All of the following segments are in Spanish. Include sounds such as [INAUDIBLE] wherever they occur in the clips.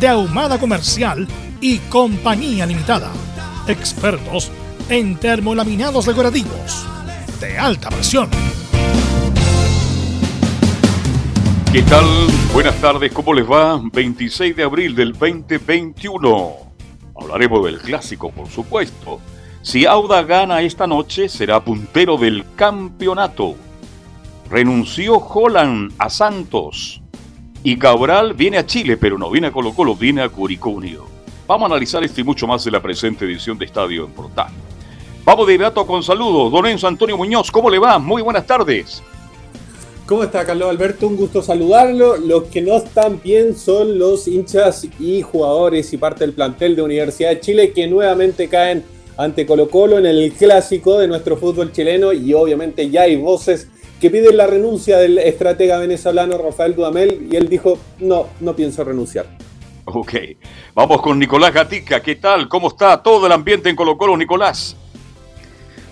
de Ahumada Comercial y Compañía Limitada. Expertos en termolaminados decorativos de alta presión. ¿Qué tal? Buenas tardes, ¿cómo les va? 26 de abril del 2021. Hablaremos del clásico, por supuesto. Si Auda gana esta noche, será puntero del campeonato. Renunció Holland a Santos. Y Cabral viene a Chile, pero no viene a Colo Colo, viene a Curicó Unido. Vamos a analizar esto y mucho más en la presente edición de Estadio en Portal. Vamos de inmediato con saludos. Don Enzo Antonio Muñoz, ¿cómo le va? Muy buenas tardes. ¿Cómo está Carlos Alberto? Un gusto saludarlo. Los que no están bien son los hinchas y jugadores y parte del plantel de Universidad de Chile que nuevamente caen ante Colo Colo en el clásico de nuestro fútbol chileno y obviamente ya hay voces que piden la renuncia del estratega venezolano Rafael Dudamel y él dijo, no, no pienso renunciar. Ok, vamos con Nicolás Gatica, ¿qué tal? ¿Cómo está todo el ambiente en Colo Colo, Nicolás?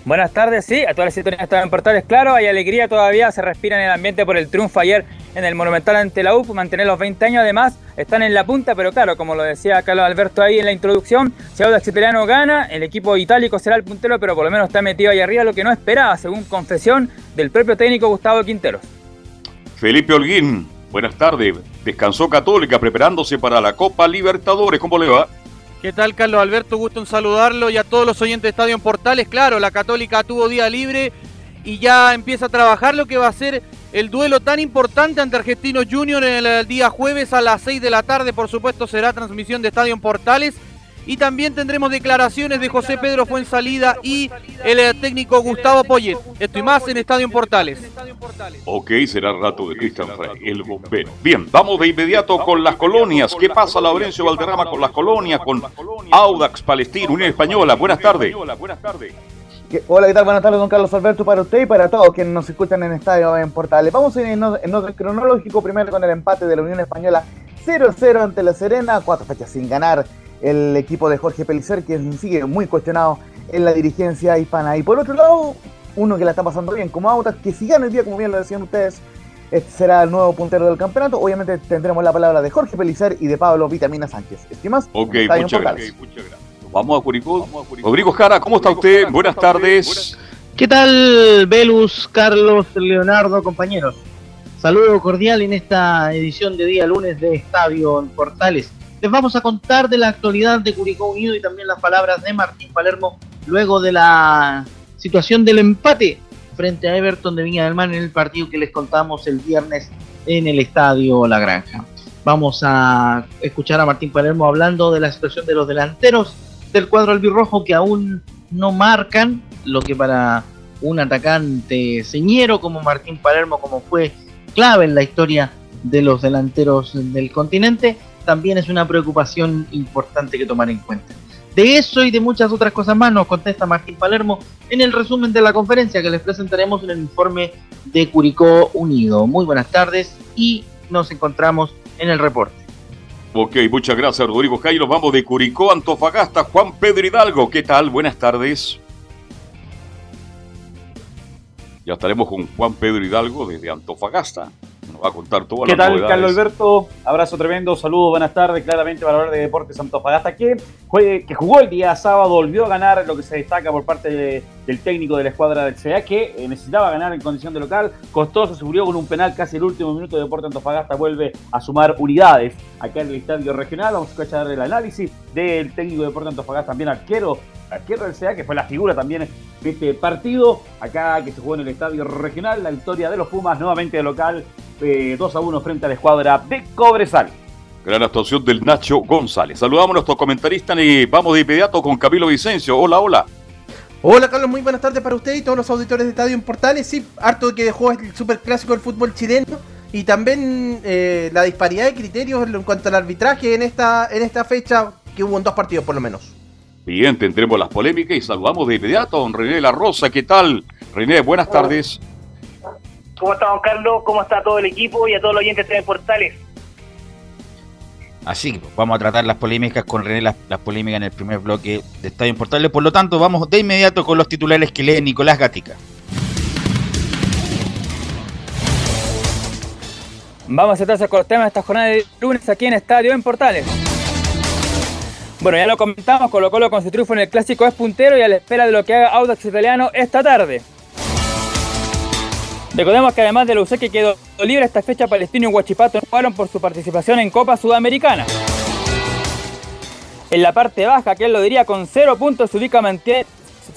Buenas tardes, sí, a todas las están en portales, claro, hay alegría todavía, se respira en el ambiente por el triunfo ayer en el Monumental ante la UP, mantener los 20 años además, están en la punta, pero claro, como lo decía Carlos Alberto ahí en la introducción, si Audax Italiano gana, el equipo itálico será el puntero, pero por lo menos está metido ahí arriba, lo que no esperaba, según confesión del propio técnico Gustavo Quinteros. Felipe Holguín, buenas tardes, descansó Católica preparándose para la Copa Libertadores, ¿cómo le va? ¿Qué tal, Carlos Alberto? Gusto en saludarlo y a todos los oyentes de Estadio en Portales. Claro, la Católica tuvo día libre y ya empieza a trabajar lo que va a ser el duelo tan importante ante Argentinos Junior el día jueves a las 6 de la tarde. Por supuesto, será transmisión de Estadio en Portales. Y también tendremos declaraciones de José Pedro Fuensalida y el eh, técnico Gustavo Poyet. Esto y más en Estadio Portales. Ok, será rato de Cristian Frey, el bombero. Bien, vamos de inmediato con las colonias. ¿Qué pasa, Laurencio Valderrama, con las colonias, con Audax Palestina, Unión Española? Buenas tardes. Hola, ¿qué tal? Buenas tardes, don Carlos Alberto, para usted y para todos quienes nos escuchan en Estadio en Portales. Vamos en, en orden cronológico, primero con el empate de la Unión Española 0-0 ante la Serena, cuatro fechas sin ganar el equipo de Jorge Pelicer, que sigue muy cuestionado en la dirigencia hispana. Y por otro lado, uno que la está pasando bien como Autas, que si gana el día, como bien lo decían ustedes, este será el nuevo puntero del campeonato. Obviamente tendremos la palabra de Jorge Pelicer y de Pablo Vitamina Sánchez. ¿Estimas? Ok, muchas gracias. Vamos a Curicó. Rodrigo Jara, ¿cómo está usted? Buenas tardes. ¿Qué tal, Velus, Carlos, Leonardo, compañeros? Saludo cordial en esta edición de día lunes de Estadio en Portales. Les vamos a contar de la actualidad de Curicó Unido y también las palabras de Martín Palermo luego de la situación del empate frente a Everton de Viña del Mar en el partido que les contamos el viernes en el estadio La Granja. Vamos a escuchar a Martín Palermo hablando de la situación de los delanteros del cuadro albirrojo que aún no marcan lo que para un atacante señero como Martín Palermo, como fue clave en la historia de los delanteros del continente, también es una preocupación importante que tomar en cuenta. De eso y de muchas otras cosas más nos contesta Martín Palermo en el resumen de la conferencia que les presentaremos en el informe de Curicó Unido. Muy buenas tardes y nos encontramos en el reporte. Ok, muchas gracias Rodrigo Jairo. Vamos de Curicó, Antofagasta, Juan Pedro Hidalgo. ¿Qué tal? Buenas tardes. Ya estaremos con Juan Pedro Hidalgo desde Antofagasta. Nos va a contar todo. ¿Qué tal, Carlos Alberto? Abrazo tremendo, saludos, buenas tardes. Claramente para hablar de Deportes Antofagasta, que, que jugó el día sábado, volvió a ganar lo que se destaca por parte del técnico de la escuadra del CA, que eh, necesitaba ganar en condición de local. Costoso, se con un penal casi el último minuto. Deportes Antofagasta vuelve a sumar unidades acá en el estadio regional. Vamos a escuchar el análisis del técnico de Deportes Antofagasta, también arquero arquero del CA, que fue la figura también de este partido, acá que se jugó en el estadio regional, la victoria de los Pumas nuevamente de local, 2 eh, a 1 frente a la escuadra de Cobresal. Gran actuación del Nacho González. Saludamos a nuestros comentaristas y vamos de inmediato con Camilo Vicencio. Hola, hola. Hola Carlos, muy buenas tardes para usted y todos los auditores de Estadio en Portales. Sí, harto que dejó el superclásico del fútbol chileno y también eh, la disparidad de criterios en cuanto al arbitraje en esta, en esta fecha que hubo en dos partidos por lo menos. Bien, tendremos las polémicas y saludamos de inmediato a don René La Rosa. ¿Qué tal? René, buenas tardes. ¿Cómo está, don Carlos? ¿Cómo está todo el equipo y a todos los oyentes de Portales? Así que pues, vamos a tratar las polémicas con René, las, polémicas en el primer bloque de Estadio en Portales. Por lo tanto, vamos de inmediato con los titulares que lee Nicolás Gatica. Vamos a tratar con los temas de esta jornada de lunes aquí en Estadio en Portales. Bueno, ya lo comentamos, Colo Colo con su triunfo en el Clásico es puntero y a la espera de lo que haga Audax Italiano esta tarde. Recordemos que además de UC que quedó libre esta fecha, Palestino y Huachipato jugaron por su participación en Copa Sudamericana. En la parte baja, que él lo diría, con cero puntos se ubica,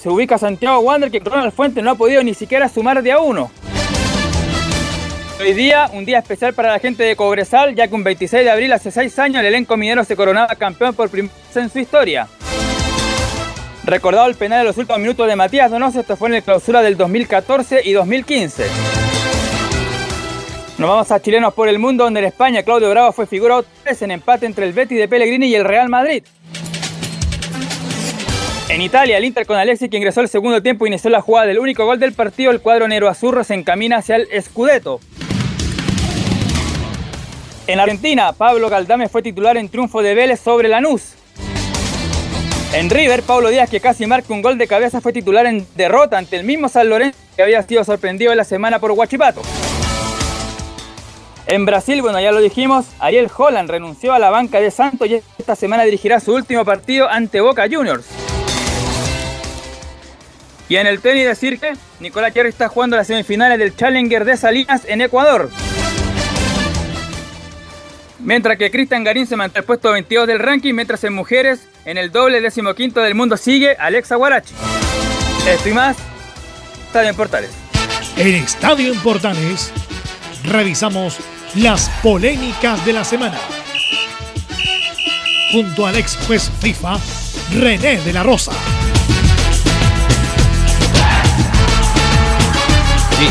se ubica Santiago Wander, que Ronald Fuente no ha podido ni siquiera sumar de a uno. Hoy día, un día especial para la gente de Cobresal, ya que un 26 de abril, hace 6 años, el elenco minero se coronaba campeón por primera vez en su historia. Recordado el penal de los últimos minutos de Matías Donoso, esto fue en la clausura del 2014 y 2015. Nos vamos a Chilenos por el Mundo, donde en España Claudio Bravo fue figura 3 en empate entre el Betis de Pellegrini y el Real Madrid. En Italia, el Inter con Alexis, que ingresó al segundo tiempo, inició la jugada del único gol del partido. El cuadro Nero Azurro se encamina hacia el Scudetto. En Argentina, Pablo Galdame fue titular en triunfo de Vélez sobre Lanús. En River, Pablo Díaz, que casi marca un gol de cabeza, fue titular en derrota ante el mismo San Lorenzo, que había sido sorprendido en la semana por Huachipato. En Brasil, bueno, ya lo dijimos, Ariel Holland renunció a la banca de Santos y esta semana dirigirá su último partido ante Boca Juniors. Y en el tenis decir que Nicolás Cherry está jugando las semifinales del Challenger de Salinas en Ecuador. Mientras que Cristian Garín se mantiene el puesto 22 del ranking, mientras en mujeres, en el doble decimoquinto del mundo sigue Alexa Guarachi. Esto y más, Estadio en Portales. En Estadio en Portales, revisamos las polémicas de la semana. Junto al ex juez FIFA, René de la Rosa. Sí,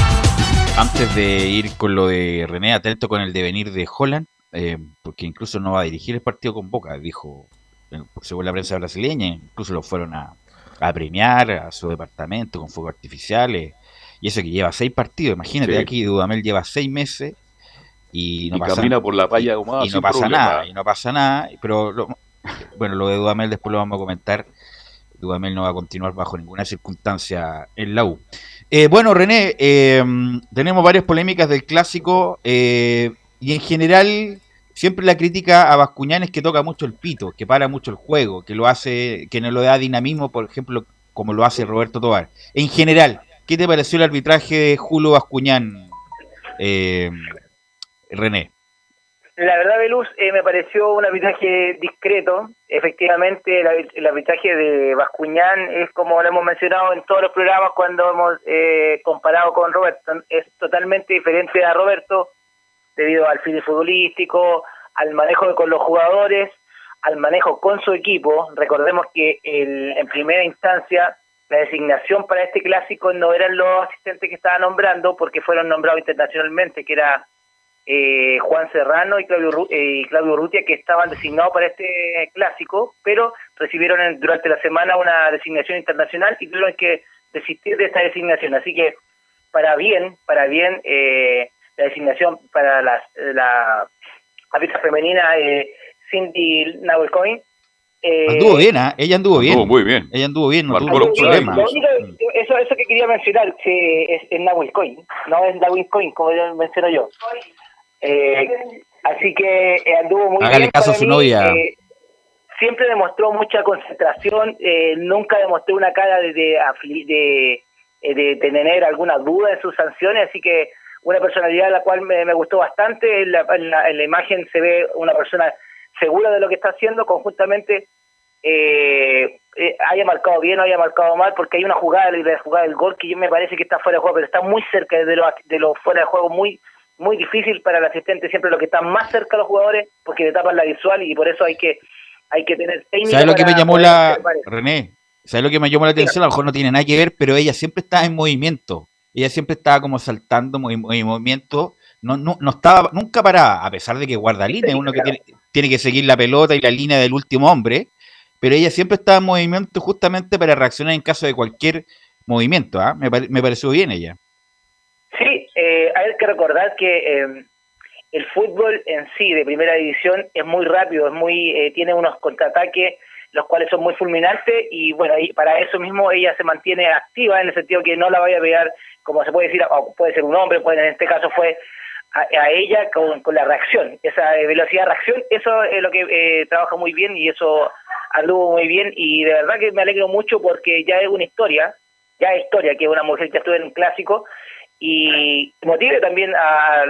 antes de ir con lo de René, atento con el devenir de Holland eh, porque incluso no va a dirigir el partido con Boca, dijo, eh, según la prensa brasileña, incluso lo fueron a, premiar a su departamento con fuegos artificiales, y eso que lleva seis partidos, imagínate aquí, Dudamel lleva seis meses y no pasa camina por la playa y no pasa nada, y no pasa nada, pero bueno, lo de Dudamel después lo vamos a comentar. Dudamel no va a continuar bajo ninguna circunstancia en la U. Eh, bueno, René, tenemos varias polémicas del clásico. Eh, y en general, siempre la crítica a Bascuñán es que toca mucho el pito, que para mucho el juego, que lo hace, que no lo da dinamismo, por ejemplo, como lo hace Roberto Tobar. En general, ¿qué te pareció el arbitraje de Julio Bascuñán, eh, René? La verdad, Belus, eh, me pareció un arbitraje discreto. Efectivamente, el, arbitraje de Bascuñán es como lo hemos mencionado en todos los programas cuando hemos eh, comparado con Roberto. Es totalmente diferente a Roberto debido al fin futbolístico, al manejo con los jugadores, al manejo con su equipo. Recordemos que en primera instancia la designación para este clásico no eran los asistentes que estaba nombrando porque fueron nombrados internacionalmente, que era eh, Juan Serrano y Claudio, eh, Claudio Rutia, que estaban designados para este clásico, pero recibieron durante la semana una designación internacional y tuvieron que desistir de esta designación. Así que para bien, para bien, eh, la designación para la, la árbitra femenina eh, Cindy Nahuelcoin. Eh, anduvo bien, ¿eh? ella anduvo bien. muy bien. Ella anduvo bien, no tuvo problemas. Eso, eso que quería mencionar que es, es Nahuel no es Nahuel Coin, como menciono yo. Eh, así que eh, anduvo muy Hágale bien. caso a su mí, novia. eh, siempre demostró mucha concentración, eh, nunca demostró una cara de, de, de, eh, de tener alguna duda en sus sanciones, así que una personalidad la cual me, me gustó bastante. En la, en la- en la imagen se ve una persona segura de lo que está haciendo, conjuntamente eh, eh, haya marcado bien o haya marcado mal, porque hay una jugada, la jugada del gol que yo me parece que está fuera de juego, pero está muy cerca de lo, de lo fuera de juego, muy muy difícil para el asistente, siempre lo que está más cerca a los jugadores, porque le tapan la visual y por eso hay que hay que tener técnica. ¿Sabes lo que me llamó la. René, ¿sabes lo que me llamó la atención? A lo mejor no tiene nada que ver, pero ella siempre estaba en movimiento. Ella siempre estaba como saltando en movimiento. No, no, no estaba nunca parada, a pesar de que guarda línea, uno que tiene, tiene que seguir la pelota y la línea del último hombre. Pero ella siempre estaba en movimiento justamente para reaccionar en caso de cualquier movimiento. ¿ah? Me, pare- me pareció bien ella. Sí, eh, hay que recordar que eh, el fútbol en sí de primera división es muy rápido, es muy eh, tiene unos contraataques los cuales son muy fulminantes y bueno, y para eso mismo ella se mantiene activa en el sentido que no la vaya a pegar, como se puede decir, puede ser un hombre, en este caso fue a, ella con, la reacción, esa eh, velocidad de reacción, eso es lo que eh, trabaja muy bien y eso anduvo muy bien y de verdad que me alegro mucho porque ya es una historia, ya es historia que una mujer ya estuvo en un clásico y motive también a,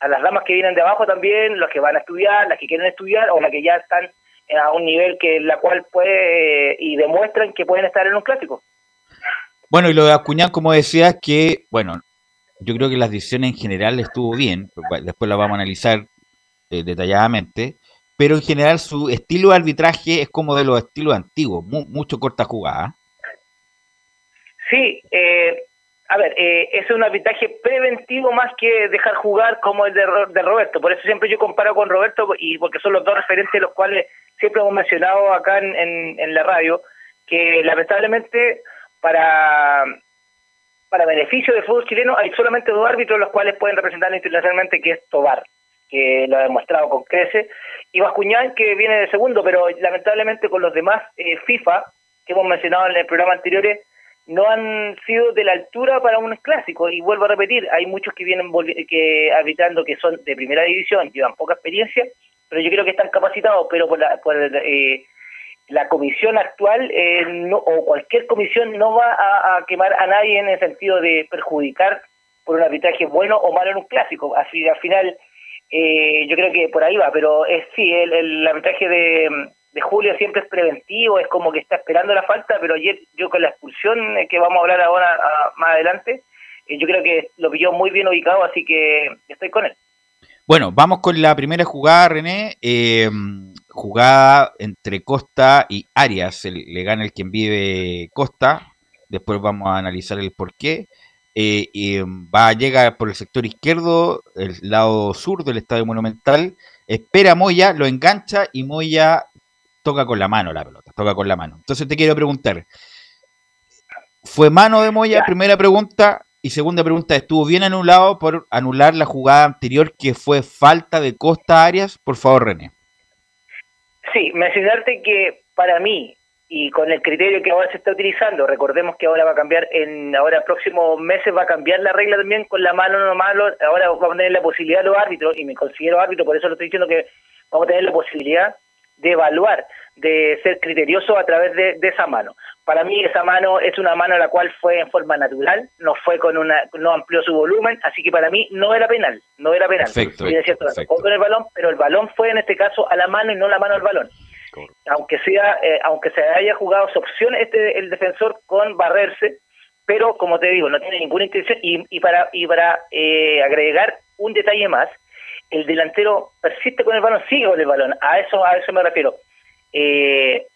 a las damas que vienen de abajo también, los que van a estudiar, las que quieren estudiar o las que ya están a un nivel que la cual puede y demuestran que pueden estar en un clásico. Bueno, y lo de Acuñán, como decías, que, bueno, yo creo que las decisiones en general estuvo bien, después la vamos a analizar eh, detalladamente, pero en general su estilo de arbitraje es como de los estilos antiguos, mu- mucho corta jugada. Sí, eh, a ver, eh, es un arbitraje preventivo más que dejar jugar como el de, de Roberto. Por eso siempre yo comparo con Roberto y porque son los dos referentes los cuales siempre hemos mencionado acá en, en la radio, que lamentablemente para para beneficio del fútbol chileno hay solamente dos árbitros los cuales pueden representar internacionalmente, que es Tobar, que lo ha demostrado con crece, y Bascuñán, que viene de segundo, pero lamentablemente con los demás eh, FIFA, que hemos mencionado en el programa anteriores, no han sido de la altura para un clásico. Y vuelvo a repetir, hay muchos que vienen que arbitrando que son de primera división, llevan poca experiencia, pero yo creo que están capacitados, pero por la, por, eh, la comisión actual eh, no, o cualquier comisión no va a, quemar a nadie en el sentido de perjudicar por un arbitraje bueno o malo en un clásico. Así al final eh, yo creo que por ahí va, pero es sí, el, el arbitraje de, de Julio siempre es preventivo, es como que está esperando la falta, pero ayer yo con la expulsión eh, que vamos a hablar ahora más adelante, eh, yo creo que lo pilló muy bien ubicado, así que estoy con él. Bueno, vamos con la primera jugada, René. Eh, jugada entre Costa y Arias. El- le gana el quien vive Costa. Después vamos a analizar el porqué. Eh, y va, llega por el sector izquierdo, el lado sur del Estadio Monumental. Espera a Moya, lo engancha y Moya toca con la mano la pelota. Toca con la mano. Entonces te quiero preguntar. ¿Fue mano de Moya? Primera pregunta. Y segunda pregunta, ¿estuvo bien anulado por anular la jugada anterior que fue falta de Costa Arias? Por favor, René. Sí, mencionarte que para mí, y con el criterio que ahora se está utilizando, recordemos que ahora va a cambiar, en ahora próximos meses va a cambiar la regla también con la mano no ahora vamos a tener la posibilidad los árbitros, y me considero árbitro, por eso lo estoy diciendo que vamos a tener la posibilidad de evaluar, de ser criterioso a través de, de esa mano. Para mí esa mano es una mano la cual fue en forma natural, no fue con una, no amplió su volumen, así que para mí no era penal, no era penal. Perfecto, Bien, es cierto, perfecto. con el balón, pero el balón fue en este caso a la mano y no la mano al balón. Aunque sea, eh, aunque se haya jugado su opción este el defensor con barrerse, pero como te digo, no tiene ninguna intención y, y para y para eh, agregar un detalle más, el delantero persiste con el balón, sigue con el balón, a eso a eso me refiero. Eh,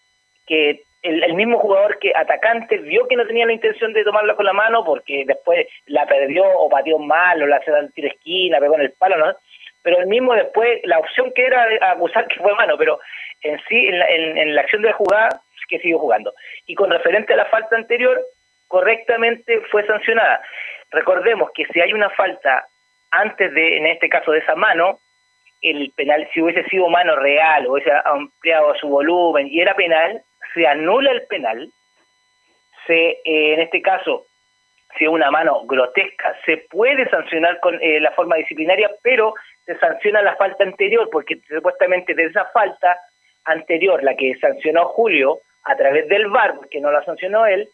que el, el mismo jugador que atacante vio que no tenía la intención de tomarla con la mano porque después la perdió o pateó mal o la hace al tiro esquina, pegó en el palo, ¿no? Pero el mismo después, la opción que era acusar que fue mano, pero en sí, en la, en- la acción de la jugada, que siguió jugando. Y con referente a la falta anterior, correctamente fue sancionada. Recordemos que si hay una falta antes de, en este caso, de esa mano, el penal, si hubiese sido mano real hubiese ampliado su volumen y era penal, se anula el penal, se, eh, en este caso, si es una mano grotesca, se puede sancionar con eh, la forma disciplinaria, pero se sanciona la falta anterior, porque supuestamente de esa falta anterior, la que sancionó Julio a través del VAR, porque no la sancionó él,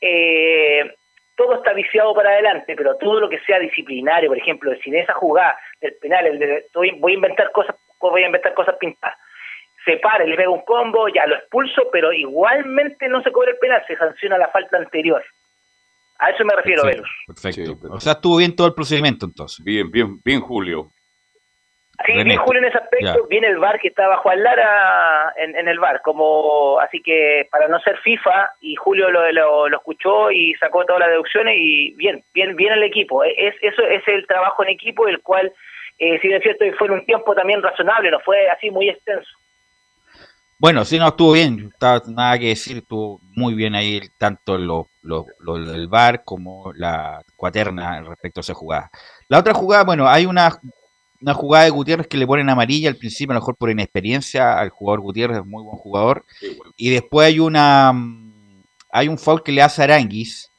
eh, todo está viciado para adelante, pero todo lo que sea disciplinario, por ejemplo, si en esa jugada del penal, el de, voy a inventar cosas, voy a inventar cosas pintadas, se para, le pega un combo, ya lo expulso, pero igualmente no se cobra el penal, se sanciona la falta anterior. A eso me refiero, Velus. Perfecto. O sea, estuvo bien todo el procedimiento entonces. Bien, bien, bien, Julio. Sí, bien Julio en ese aspecto, viene el VAR que estaba Juan Lara en, el VAR, como así que para no ser FIFA y Julio lo, lo, escuchó y sacó todas las deducciones y bien, bien, bien el equipo. E, es, eso es el trabajo en equipo, el cual, eh, si es cierto, fue en un tiempo también razonable, no fue así muy extenso. Bueno, sí, no, estuvo bien, nada que decir, estuvo muy bien ahí tanto lo, lo, lo, del VAR como la cuaterna respecto a esa jugada. La otra jugada, bueno, hay una, una jugada de Gutiérrez que le ponen amarilla al principio, a lo mejor por inexperiencia al jugador Gutiérrez, es muy buen jugador, y después hay una hay un foul que le hace a Aranguis,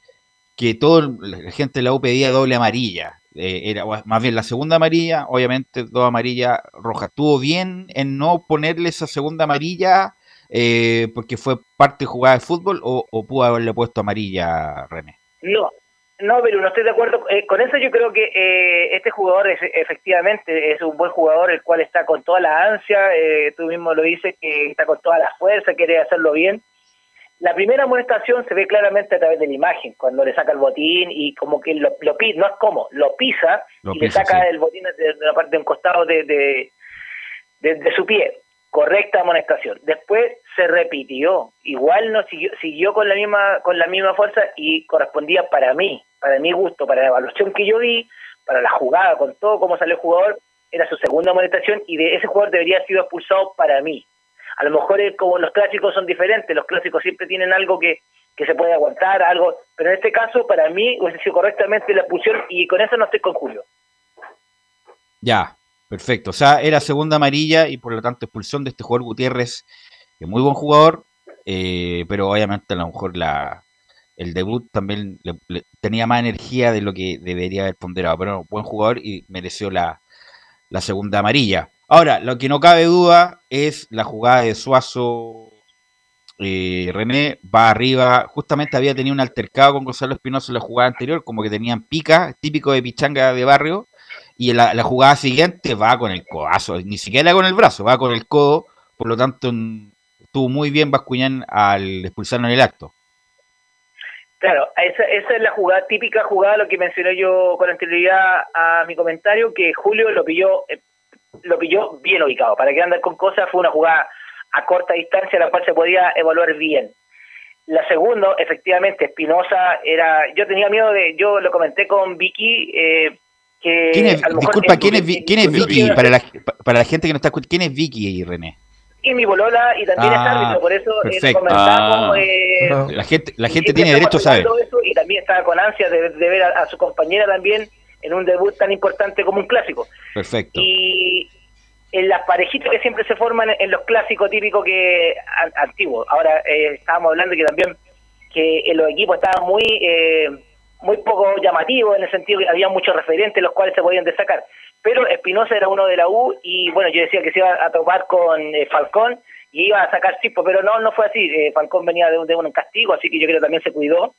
que todo la gente de la U pedía doble amarilla. Eh, era más bien la segunda amarilla, obviamente dos amarillas rojas. ¿Tuvo bien en no ponerle esa segunda amarilla eh, porque fue parte jugada de fútbol o, pudo haberle puesto amarilla, René? No, no, pero no estoy de acuerdo. Eh, con eso yo creo que este jugador es, efectivamente es un buen jugador, el cual está con toda la ansia, tú mismo lo dices, que está con toda la fuerza, quiere hacerlo bien. La primera amonestación se ve claramente a través de la imagen, cuando le saca el botín y como que lo, lo pisa, no es como, lo pisa y le saca el botín de, la parte de un costado de, de, su pie. Correcta amonestación. Después se repitió, igual no siguió, siguió con la misma con la misma fuerza y correspondía para mí, para mi gusto, para la evaluación que yo vi, para la jugada, con todo cómo salió el jugador, era su segunda amonestación y de ese jugador debería haber sido expulsado para mí a lo mejor es como los clásicos son diferentes, los clásicos siempre tienen algo que, se puede aguantar, algo, pero en este caso para mí hubiese sido correctamente la expulsión y con eso no estoy con Julio. Ya, perfecto. O sea, era segunda amarilla y por lo tanto expulsión de este jugador Gutiérrez, que es muy buen jugador, eh, pero obviamente a lo mejor la, el debut también tenía más energía de lo que debería haber ponderado, pero buen jugador y mereció la, la segunda amarilla. Ahora, lo que no cabe duda es la jugada de Suazo. Eh, René va arriba, justamente había tenido un altercado con Gonzalo Espinosa en la jugada anterior, como que tenían pica, típico de pichanga de barrio, y la, jugada siguiente va con el codazo, ni siquiera con el brazo, va con el codo, por lo tanto estuvo muy bien Bascuñán al expulsarlo en el acto. Claro, esa, esa es la jugada, típica jugada, lo que mencioné yo con anterioridad a mi comentario, que Julio lo pilló eh, lo pilló bien ubicado. Para que andar con cosas fue una jugada a corta distancia la cual se podía evaluar bien. La segunda, efectivamente, Espinosa era. Yo tenía miedo de. Yo lo comenté con Vicky. Eh, que ¿Quién es, disculpa, ¿quién es, ¿quién es Vicky? Para la, para la gente que no está escuchando, ¿quién es Vicky y René? Y mi bolola, y también es ah, árbitro, por eso eh, comentamos. Ah. Eh, la gente, la gente tiene derecho a saber. y también estaba con ansia de, ver a, su compañera también en un debut tan importante como un clásico. Perfecto. Y en las parejitas que siempre se forman en los clásicos típicos que antiguos. Ahora eh, estábamos hablando que también que en los equipos estaban muy eh, muy poco llamativos en el sentido que había muchos referentes los cuales se podían destacar. Pero Espinosa era uno de la U y bueno, yo decía que se iba a topar con eh, Falcón y iba a sacar tipo, pero no, no fue así. Falcón venía de un, de un castigo, así que yo creo que también se cuidó.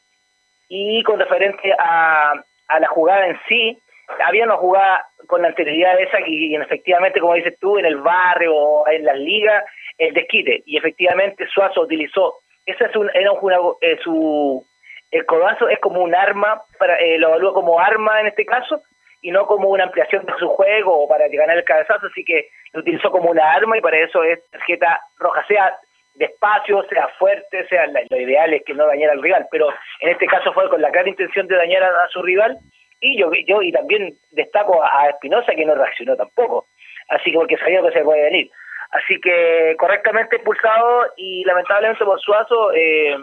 Y con referente a, a la jugada en sí, había una jugada con la anterioridad de esa y, efectivamente, como dices tú, en el barrio o en las ligas, el desquite. Y efectivamente Suazo utilizó, ese es un, era un, eh, su, el codazo es como un arma, para eh, lo evalúa como arma en este caso, y no como una ampliación de su juego o para ganar el cabezazo, así que lo utilizó como una arma y para eso es tarjeta roja, sea despacio, sea fuerte, sea lo ideal es que no dañara al rival, pero en este caso fue con la clara intención de dañar a, su rival y yo, yo y también destaco a Espinosa que no reaccionó tampoco, así que porque sabía que se puede venir. Así que correctamente expulsado y lamentablemente por Suazo, eh,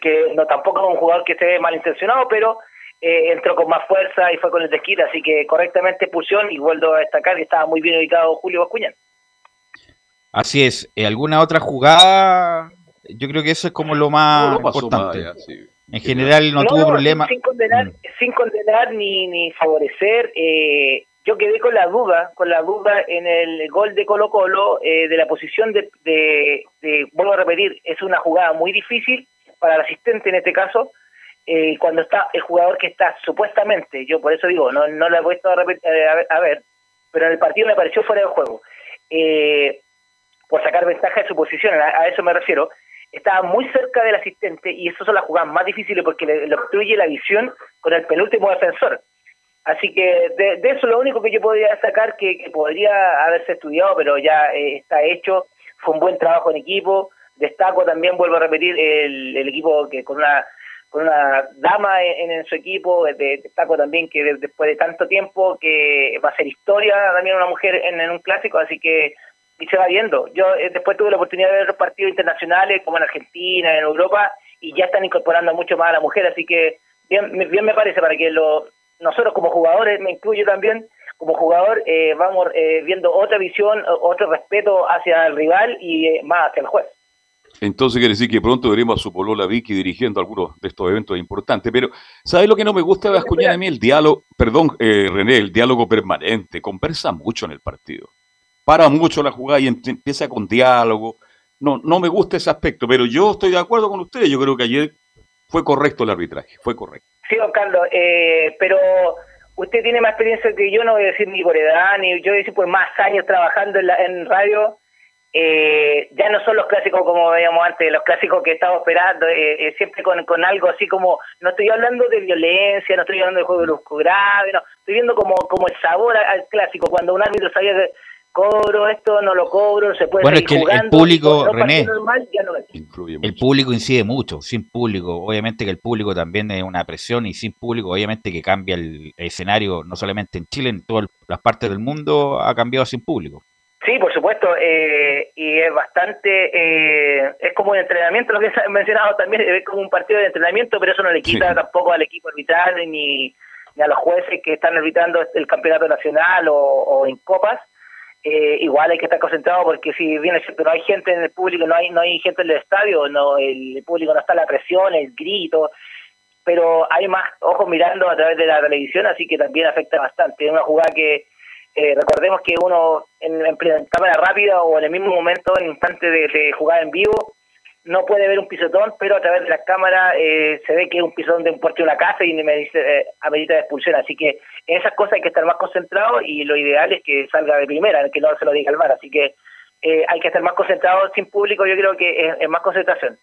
que no tampoco es un jugador que esté malintencionado, pero eh, entró con más fuerza y fue con el desquite, así que correctamente expulsión y vuelvo a destacar que estaba muy bien ubicado Julio Bascuñán. Así es. Eh, ¿Alguna otra jugada? Yo creo que eso es como lo más importante. En general no, tuvo problema. Sin condenar, Mm. sin condenar ni, ni favorecer, eh, yo quedé con la duda, con la duda en el gol de Colo Colo eh, de la posición de, de, de- vuelvo a repetir, es una jugada muy difícil para el asistente en este caso, eh, cuando está el jugador que está supuestamente, yo por eso digo, no, no lo he puesto a, repet- a ver- a ver, pero en el partido me pareció fuera de juego. Eh, por sacar ventaja de su posición, a, eso me refiero, estaba muy cerca del asistente y esas son las jugadas más difíciles porque le, le obstruye la visión con el penúltimo defensor. Así que de, eso lo único que yo podría sacar que, podría haberse estudiado, pero ya eh, está hecho, fue un buen trabajo en equipo, destaco también, vuelvo a repetir, el, el equipo que con una con una dama en, en su equipo, de- destaco también que de- después de tanto tiempo que va a ser historia también una mujer en, en un clásico, así que y se va viendo. Yo eh, después tuve la oportunidad de ver los partidos internacionales como en Argentina, en Europa, y ya están incorporando mucho más a la mujer, así que bien, bien me parece para que lo, nosotros como jugadores, me incluyo también, como jugador, eh, vamos eh, viendo otra visión, otro respeto hacia el rival y eh, más hacia el juez. Entonces quiere decir que pronto veremos a su polola Vicky dirigiendo algunos de estos eventos importantes. Pero, ¿sabes lo que no me gusta de Bascuñán a mí? El diálogo, perdón, eh, René, el diálogo permanente. Conversa mucho en el partido. Para mucho la jugada y empieza con diálogo. No, no me gusta ese aspecto, pero yo estoy de acuerdo con ustedes. Yo creo que ayer fue correcto el arbitraje, fue correcto. Sí, don Carlos, eh, pero usted tiene más experiencia que yo, no voy a decir ni por edad, ni yo voy a decir por más años trabajando en, la, en radio. Eh, ya no son los clásicos como veíamos antes, los clásicos que estamos esperando, eh, eh, siempre con, con algo así como, no estoy hablando de violencia, no estoy hablando de juego brusco grave, no, estoy viendo como, como el sabor a- al clásico, cuando un árbitro sabía que cobro esto, no lo cobro, se puede Bueno, es que el- público, no René, partido normal, ya no es. El público incide mucho, sin público, obviamente que el público también es una presión y sin público, obviamente que cambia el escenario, no solamente en Chile, en todas las partes del mundo ha cambiado sin público. Sí, por supuesto, eh, y es bastante, eh, es como un entrenamiento, lo que se ha mencionado también, es como un partido de entrenamiento, pero eso no le quita Sí. tampoco al equipo arbitral ni, ni a los jueces que están arbitrando el campeonato nacional o, o en copas. Eh, igual hay que estar concentrado porque si bien es cierto, no hay gente en el público, no hay no hay gente en el estadio, no el público no está la presión, el grito, pero hay más ojos mirando a través de la televisión, así que también afecta bastante. Es una jugada que eh, recordemos que uno en, en cámara rápida o en el mismo momento, en instante de, de jugada en vivo, no puede ver un pisotón, pero a través de la cámara eh, se ve que es un pisotón de un puerto de una casa y me dice eh, amerita de expulsión. Así que en esas cosas hay que estar más concentrado y lo ideal es que salga de primera, que no se lo diga el VAR. Así que eh, hay que estar más concentrado sin público, yo creo que es, es más concentración.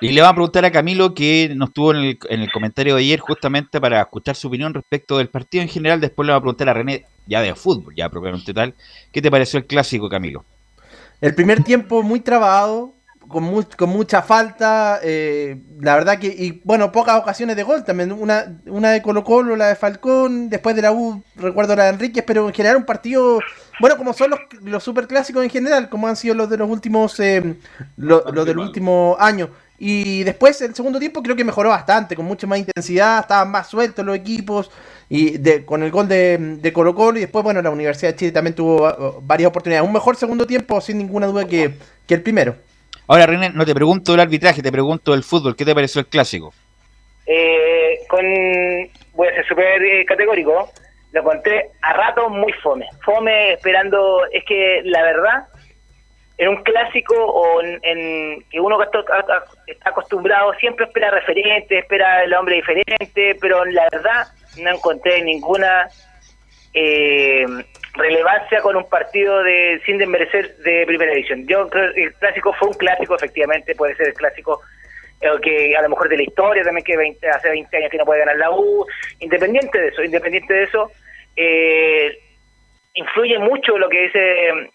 Y le vamos a preguntar a Camilo, que nos tuvo en el, en el comentario de ayer, justamente para escuchar su opinión respecto del partido en general. Después le vamos a preguntar a René, ya de fútbol, ya propiamente tal. ¿Qué te pareció el clásico, Camilo? El primer tiempo muy trabado, con, mu- con mucha falta, eh, la verdad que, y bueno, pocas ocasiones de gol también, una, una de Colo Colo, la de Falcón, después de la U, recuerdo la de Enríquez, pero en general un partido, bueno, como son los, los superclásicos en general, como han sido los de los últimos, eh, lo- los del último año. Y después, el segundo tiempo, creo que mejoró bastante, con mucha más intensidad, estaban más sueltos los equipos, y de, con el gol de, de Colo Colo, y después, bueno, la Universidad de Chile también tuvo varias oportunidades. Un mejor segundo tiempo, sin ninguna duda, que, que el primero. Ahora, René, no te pregunto del arbitraje, te pregunto del fútbol. ¿Qué te pareció el clásico? Eh, con voy a ser súper eh, categórico lo encontré a rato muy fome fome esperando es que la verdad en un clásico o en, en que uno está acostumbrado siempre espera referente espera el hombre diferente pero la verdad no encontré ninguna eh, relevancia con un partido de sin desmerecer de primera división yo creo que el clásico fue un clásico efectivamente puede ser el clásico eh, que a lo mejor de la historia también que 20, hace 20 años que no puede ganar la U, independiente de eso, independiente de eso, eh, influye mucho lo que dice eh,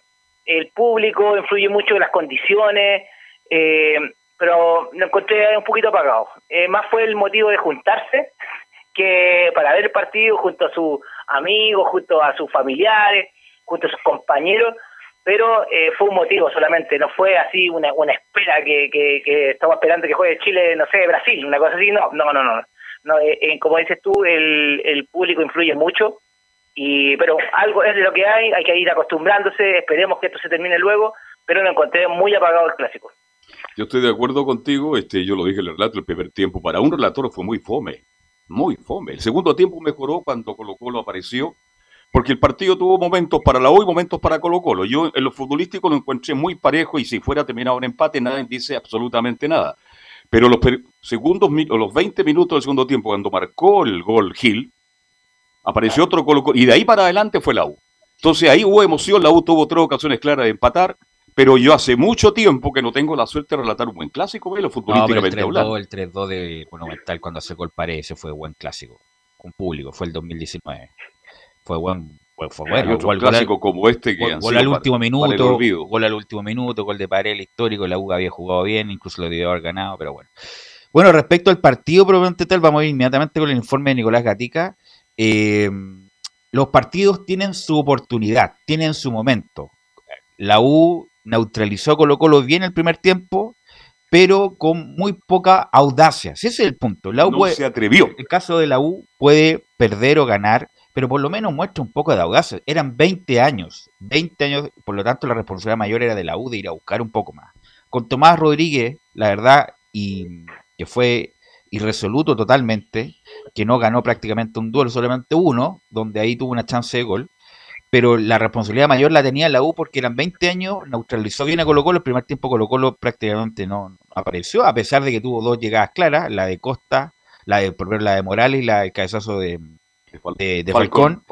el público, influye mucho las condiciones, eh, pero lo encontré un poquito apagado. Más fue el motivo de juntarse que para ver el partido junto a sus amigos, junto a sus familiares, junto a sus compañeros, pero eh, fue un motivo solamente, no fue así una, una espera que, que, estamos esperando que juegue Chile, no sé, Brasil, una cosa así, no, no, no, no. no eh, eh, como dices tú, el, el público influye mucho, y pero algo es de lo que hay, hay que ir acostumbrándose, esperemos que esto se termine luego, pero lo encontré muy apagado el clásico. Yo estoy de acuerdo contigo, este, yo lo dije en el relato, el primer tiempo para un relator fue muy fome, muy fome. El segundo tiempo mejoró cuando Colo Colo apareció, porque el partido tuvo momentos para la U y momentos para Colo Colo. Yo en lo futbolístico lo encontré muy parejo y si fuera terminado en empate nadie dice absolutamente nada. Pero los segundos, los 20 minutos del segundo tiempo, cuando marcó el gol Gil, apareció otro Colo Colo y de ahí para adelante fue la U. Entonces ahí hubo emoción, la U tuvo tres ocasiones claras de empatar, pero yo hace mucho tiempo que no tengo la suerte de relatar un buen clásico, ¿ve? futbolísticamente no, el 3-2 el 3-2 de Monumental cuando sacó el pared, ese fue buen clásico, con público, fue el 2019. Fue buen, fue bueno. otro clásico como este que gol, gol al último minuto, gol al último minuto, gol de pared histórico, la U había jugado bien, incluso lo debió haber ganado, pero bueno. Bueno, respecto al partido probablemente tal, vamos a ir inmediatamente con el informe de Nicolás Gatica. Eh, los partidos tienen su oportunidad, tienen su momento. La U neutralizó Colo Colo bien el primer tiempo, pero con muy poca audacia. Ese es el punto. La U se atrevió. El caso de la U puede perder o ganar, pero por lo menos muestra un poco de audacia. Eran 20 años, 20 años, por lo tanto la responsabilidad mayor era de la U de ir a buscar un poco más. Con Tomás Rodríguez, la verdad, y que fue irresoluto totalmente, que no ganó prácticamente un duelo, solamente uno, donde ahí tuvo una chance de gol pero la responsabilidad mayor la tenía la U porque eran 20 años, neutralizó bien a Colo Colo, el primer tiempo Colo Colo prácticamente no apareció, a pesar de que tuvo dos llegadas claras, la de Costa, la de, por la de Morales y la del cabezazo de, de, Falcón,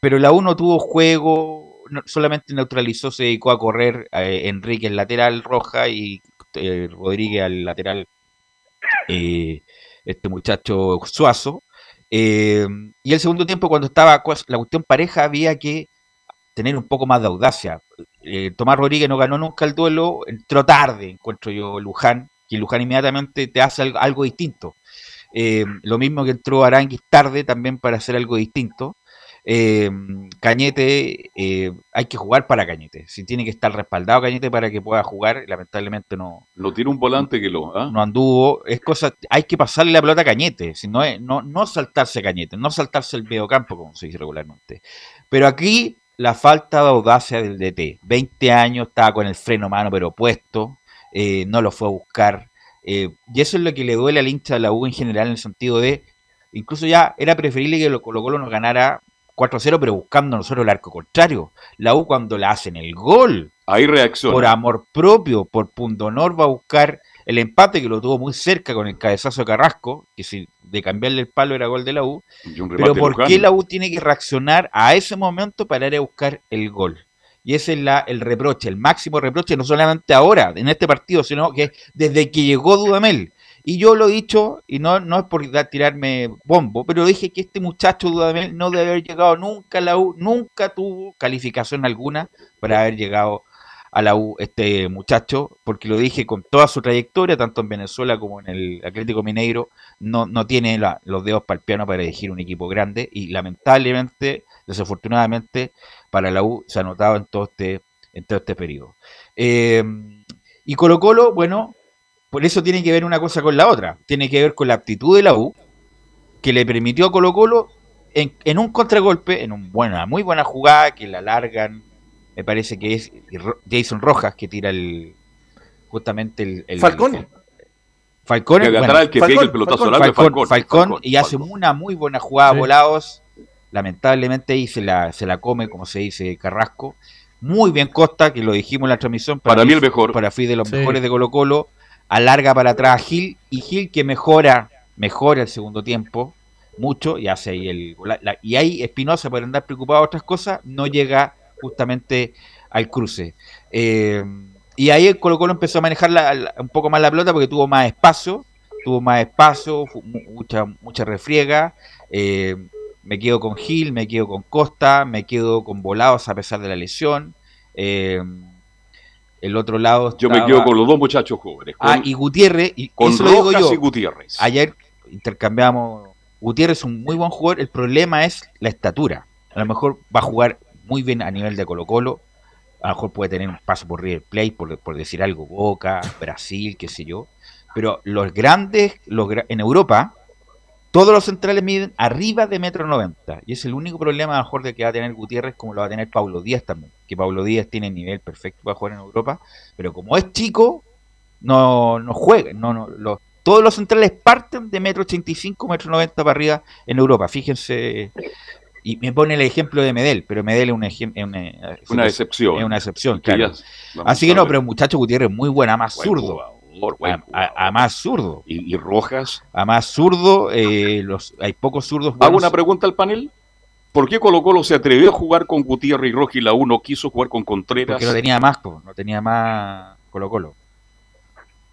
Pero la U no tuvo juego, solamente neutralizó, se dedicó a correr eh, Enrique el lateral roja y eh, Rodríguez al lateral, eh, este muchacho Suazo. Eh, y el segundo tiempo, cuando estaba la cuestión pareja, había que tener un poco más de audacia. Eh, Tomás Rodríguez no ganó nunca el duelo, entró tarde, encuentro yo Luján, que Luján inmediatamente te hace algo, distinto. Eh, lo mismo que entró Aranguis tarde también para hacer algo distinto. Eh, Cañete, eh, hay que jugar para Cañete. Si tiene que estar respaldado Cañete para que pueda jugar, lamentablemente no. Lo tiene un volante que lo. ¿ah? No anduvo. Es cosa. Hay que pasarle la pelota a Cañete. Si no, es, no, no saltarse Cañete, no saltarse el campo como se dice regularmente. Pero aquí la falta de audacia del DT. 20 años, estaba con el freno mano, pero puesto. Eh, no lo fue a buscar. y eso es lo que le duele al hincha de la U en general, en el sentido de. Incluso ya era preferible que lo Colo Colo nos ganara 4-0, pero buscando nosotros el arco contrario. La U cuando le hacen el gol. Ahí reacciona. Por amor propio, por punto honor, va a buscar el empate que lo tuvo muy cerca con el cabezazo de Carrasco, que si de cambiarle el palo era gol de la U. Pero ¿por qué la U tiene que reaccionar a ese momento para ir a buscar el gol? Y ese es la, el reproche, el máximo reproche, no solamente ahora, en este partido, sino que desde que llegó Dudamel. Y yo lo he dicho, y no, no es por tirarme bombo, pero dije que este muchacho Dudamel no debe haber llegado nunca a la U, nunca tuvo calificación alguna para haber llegado a la U este muchacho, porque lo dije con toda su trayectoria, tanto en Venezuela como en el Atlético Mineiro, no, no tiene los dedos para el piano para elegir un equipo grande y lamentablemente, desafortunadamente, para la U se ha notado en todo este, en todo este periodo. Eh, y Colo Colo, bueno, por eso tiene que ver una cosa con la otra. Tiene que ver con la aptitud de la U, que le permitió a Colo Colo en, un contragolpe, en una muy buena jugada, que la largan, me parece que es Jason Rojas que tira el justamente el... Falcón. Falcón, Falcón, y hace una muy buena jugada volados. Lamentablemente ahí se la, se la come, como se dice, Carrasco. Muy bien Costa, que lo dijimos en la transmisión. Para, mí el mejor. Para fui de los mejores de Colo Colo alarga para atrás a Gil y Gil que mejora, mejora el segundo tiempo mucho y hace ahí el y ahí Espinosa por andar preocupado de otras cosas no llega justamente al cruce. Eh, y ahí el Colo Colo empezó a manejar un poco más la pelota porque tuvo más espacio tuvo más espacio mucha mucha refriega. Eh, me quedo con Gil me quedo con Costa me quedo con Volados a pesar de la lesión. Eh, el otro lado. Yo me quedo con los dos muchachos jóvenes. ah, y Gutiérrez. Y con eso digo yo. y Gutiérrez. Ayer intercambiamos. Gutiérrez es un muy buen jugador. El problema es la estatura. A lo mejor va a jugar muy bien a nivel de Colo-Colo. A lo mejor puede tener un paso por River Plate, por, por decir algo, Boca, Brasil, qué sé yo. Pero los grandes, los, en Europa, todos los centrales miden arriba de metro noventa. Y es el único problema a lo mejor de que va a tener Gutiérrez como lo va a tener Pablo Díaz también. Que Pablo Díaz tiene nivel perfecto para jugar en Europa. Pero como es chico, no, no juegan. No, no, los, todos los centrales parten de metro 85, metro 90 para arriba en Europa. Fíjense. Y me pone el ejemplo de Medel, pero Medel es una, una, una excepción. Es una excepción, claro. Así que no, pero muchacho Gutiérrez muy buena, más zurdo. A, más zurdo. ¿Y, Rojas? A más zurdo, eh, los, hay pocos zurdos. Hago una pregunta al panel. ¿Por qué Colo Colo se atrevió a jugar con Gutiérrez y Rojas y la 1 quiso jugar con Contreras? Porque no tenía más, no tenía más Colo Colo.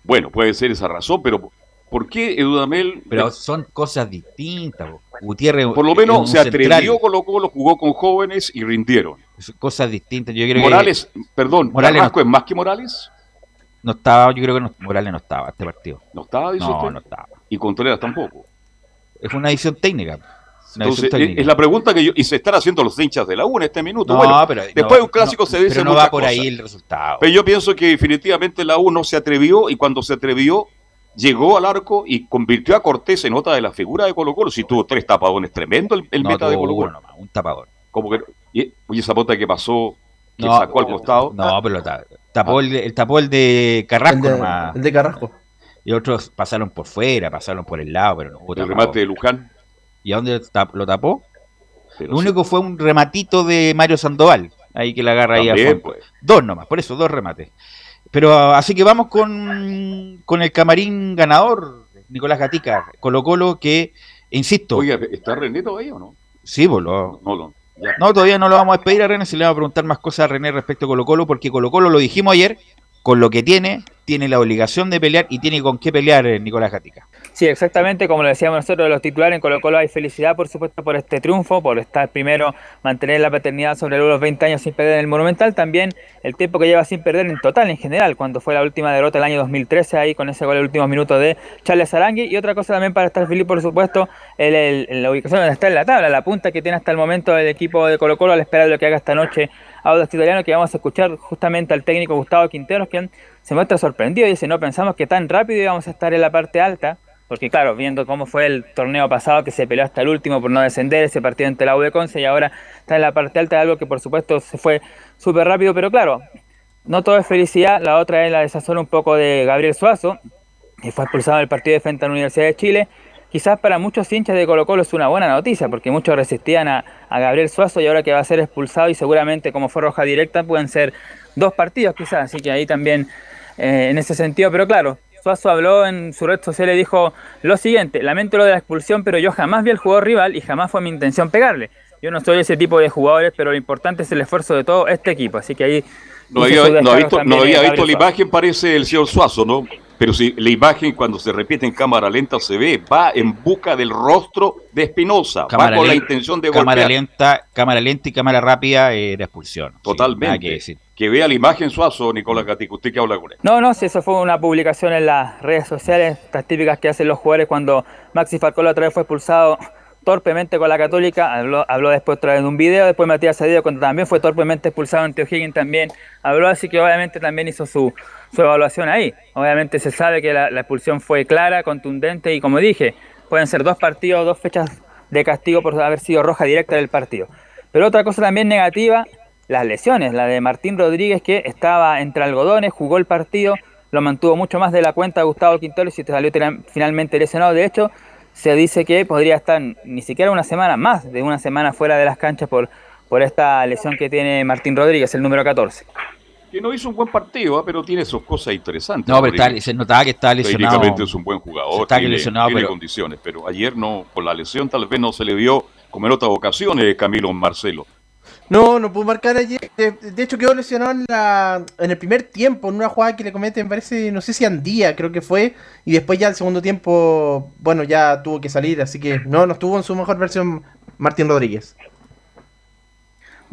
Bueno, puede ser esa razón, pero ¿por qué Edudamel? Pero son cosas distintas. Gutiérrez. Por lo menos se atrevió Colo Colo, jugó con jóvenes y rindieron. Cosas distintas. Yo creo Morales, perdón, Morales no, es más que Morales. No estaba, yo creo que Morales no estaba este partido. ¿No estaba, dice no, No estaba. Y Contreras tampoco. Es una edición técnica. Entonces, es la pregunta que yo, y se están haciendo los hinchas de la U en este minuto. bueno, pero, después de un clásico se dice pero no va por ahí el resultado. Pero yo pienso que definitivamente la U no se atrevió y cuando se atrevió llegó al arco y convirtió a Cortés en otra de la figura de Colo Colo. Si tuvo tres tapadones, tremendo el, meta de Colo Colo. un tapador. Como que, y, esa bota que pasó, que sacó al costado. No, pero tapó, el, el, tapó el de Carrasco el de, Carrasco. Y otros pasaron por fuera, pasaron por el lado, pero no hubo El remate de Luján. ¿Y a dónde lo tapó? lo único fue un rematito de Mario Sandoval. Ahí que la agarra ahí a pues. Dos nomás, por eso, dos remates. Pero así que vamos con, con el camarín ganador, Nicolás Gatica, Colo Colo, que, insisto. Oye, ¿está René todavía o no? Sí, pues lo, no, no, todavía no lo vamos a despedir a René, se le va a preguntar más cosas a René respecto a Colo Colo, porque Colo Colo lo dijimos ayer, con lo que tiene, tiene la obligación de pelear y tiene con qué pelear eh, Nicolás Gatica. Sí, exactamente, como lo decíamos nosotros, los titulares en Colo Colo hay felicidad, por supuesto, por este triunfo, por estar primero, mantener la paternidad sobre los 20 años sin perder en el Monumental, también el tiempo que lleva sin perder en total, en general, cuando fue la última derrota el año 2013, ahí con ese gol el último minuto de Charles Arangui, y otra cosa también para estar feliz, por supuesto, el, la ubicación donde está en la tabla, la punta que tiene hasta el momento el equipo de Colo Colo al esperar lo que haga esta noche Audax Italiano, que vamos a escuchar justamente al técnico Gustavo Quinteros, quien se muestra sorprendido y dice, no pensamos que tan rápido íbamos a estar en la parte alta, porque claro, viendo cómo fue el torneo pasado que se peleó hasta el último por no descender, ese partido ante la U de Conce y ahora está en la parte alta, algo que por supuesto se fue súper rápido, pero claro, no todo es felicidad, la otra es la desazón un poco de Gabriel Suazo, que fue expulsado del partido de frente a la Universidad de Chile. Quizás para muchos hinchas de Colo Colo es una buena noticia, porque muchos resistían a, Gabriel Suazo y ahora que va a ser expulsado y seguramente como fue roja directa pueden ser dos partidos quizás, así que ahí también eh, en ese sentido, pero claro, Suazo habló en su red social y dijo lo siguiente, lamento lo de la expulsión, pero yo jamás vi al jugador rival y jamás fue mi intención pegarle. Yo no soy ese tipo de jugadores, pero lo importante es el esfuerzo de todo este equipo. Así que ahí... No había, visto, no había visto la imagen, parece el señor Suazo, ¿no? Pero si la imagen cuando se repite en cámara lenta se ve, va en busca del rostro de Espinosa, va con la intención de cámara lenta, cámara lenta y cámara rápida era expulsión. Totalmente. que, vea la imagen Suazo, Nicolás Gatico, usted que habla con él. No, no, si eso fue una publicación en las redes sociales, estas típicas que hacen los jugadores cuando Maxi Falcón otra vez fue expulsado torpemente con la Católica, habló, habló después otra vez de un video, después Matías Cedillo cuando también fue torpemente expulsado ante O'Higgins también habló, así que obviamente también hizo su, su evaluación ahí. Obviamente se sabe que la, expulsión fue clara, contundente y como dije, pueden ser dos partidos, dos fechas de castigo por haber sido roja directa del partido. Pero otra cosa también negativa, las lesiones, la de Martín Rodríguez que estaba entre algodones, jugó el partido, lo mantuvo mucho más de la cuenta Gustavo Quintero y se salió finalmente lesionado. De hecho, se dice que podría estar ni siquiera una semana más de una semana fuera de las canchas por, por esta lesión que tiene Martín Rodríguez, el número 14. Que no hizo un buen partido, ¿ah? pero tiene sus cosas interesantes. No, pero se notaba que está lesionado. Técnicamente es un buen jugador, tiene, lesionado, tiene condiciones, pero ayer no, por la lesión tal vez no se le vio como en otras ocasiones Camilo Marcelo. No, no pudo marcar ayer. De, hecho, quedó lesionado en, la, en el primer tiempo, en una jugada que le comete, me parece, no sé si Andía, creo que fue. Y después ya el segundo tiempo, bueno, ya tuvo que salir. Así que no, no estuvo en su mejor versión Martín Rodríguez.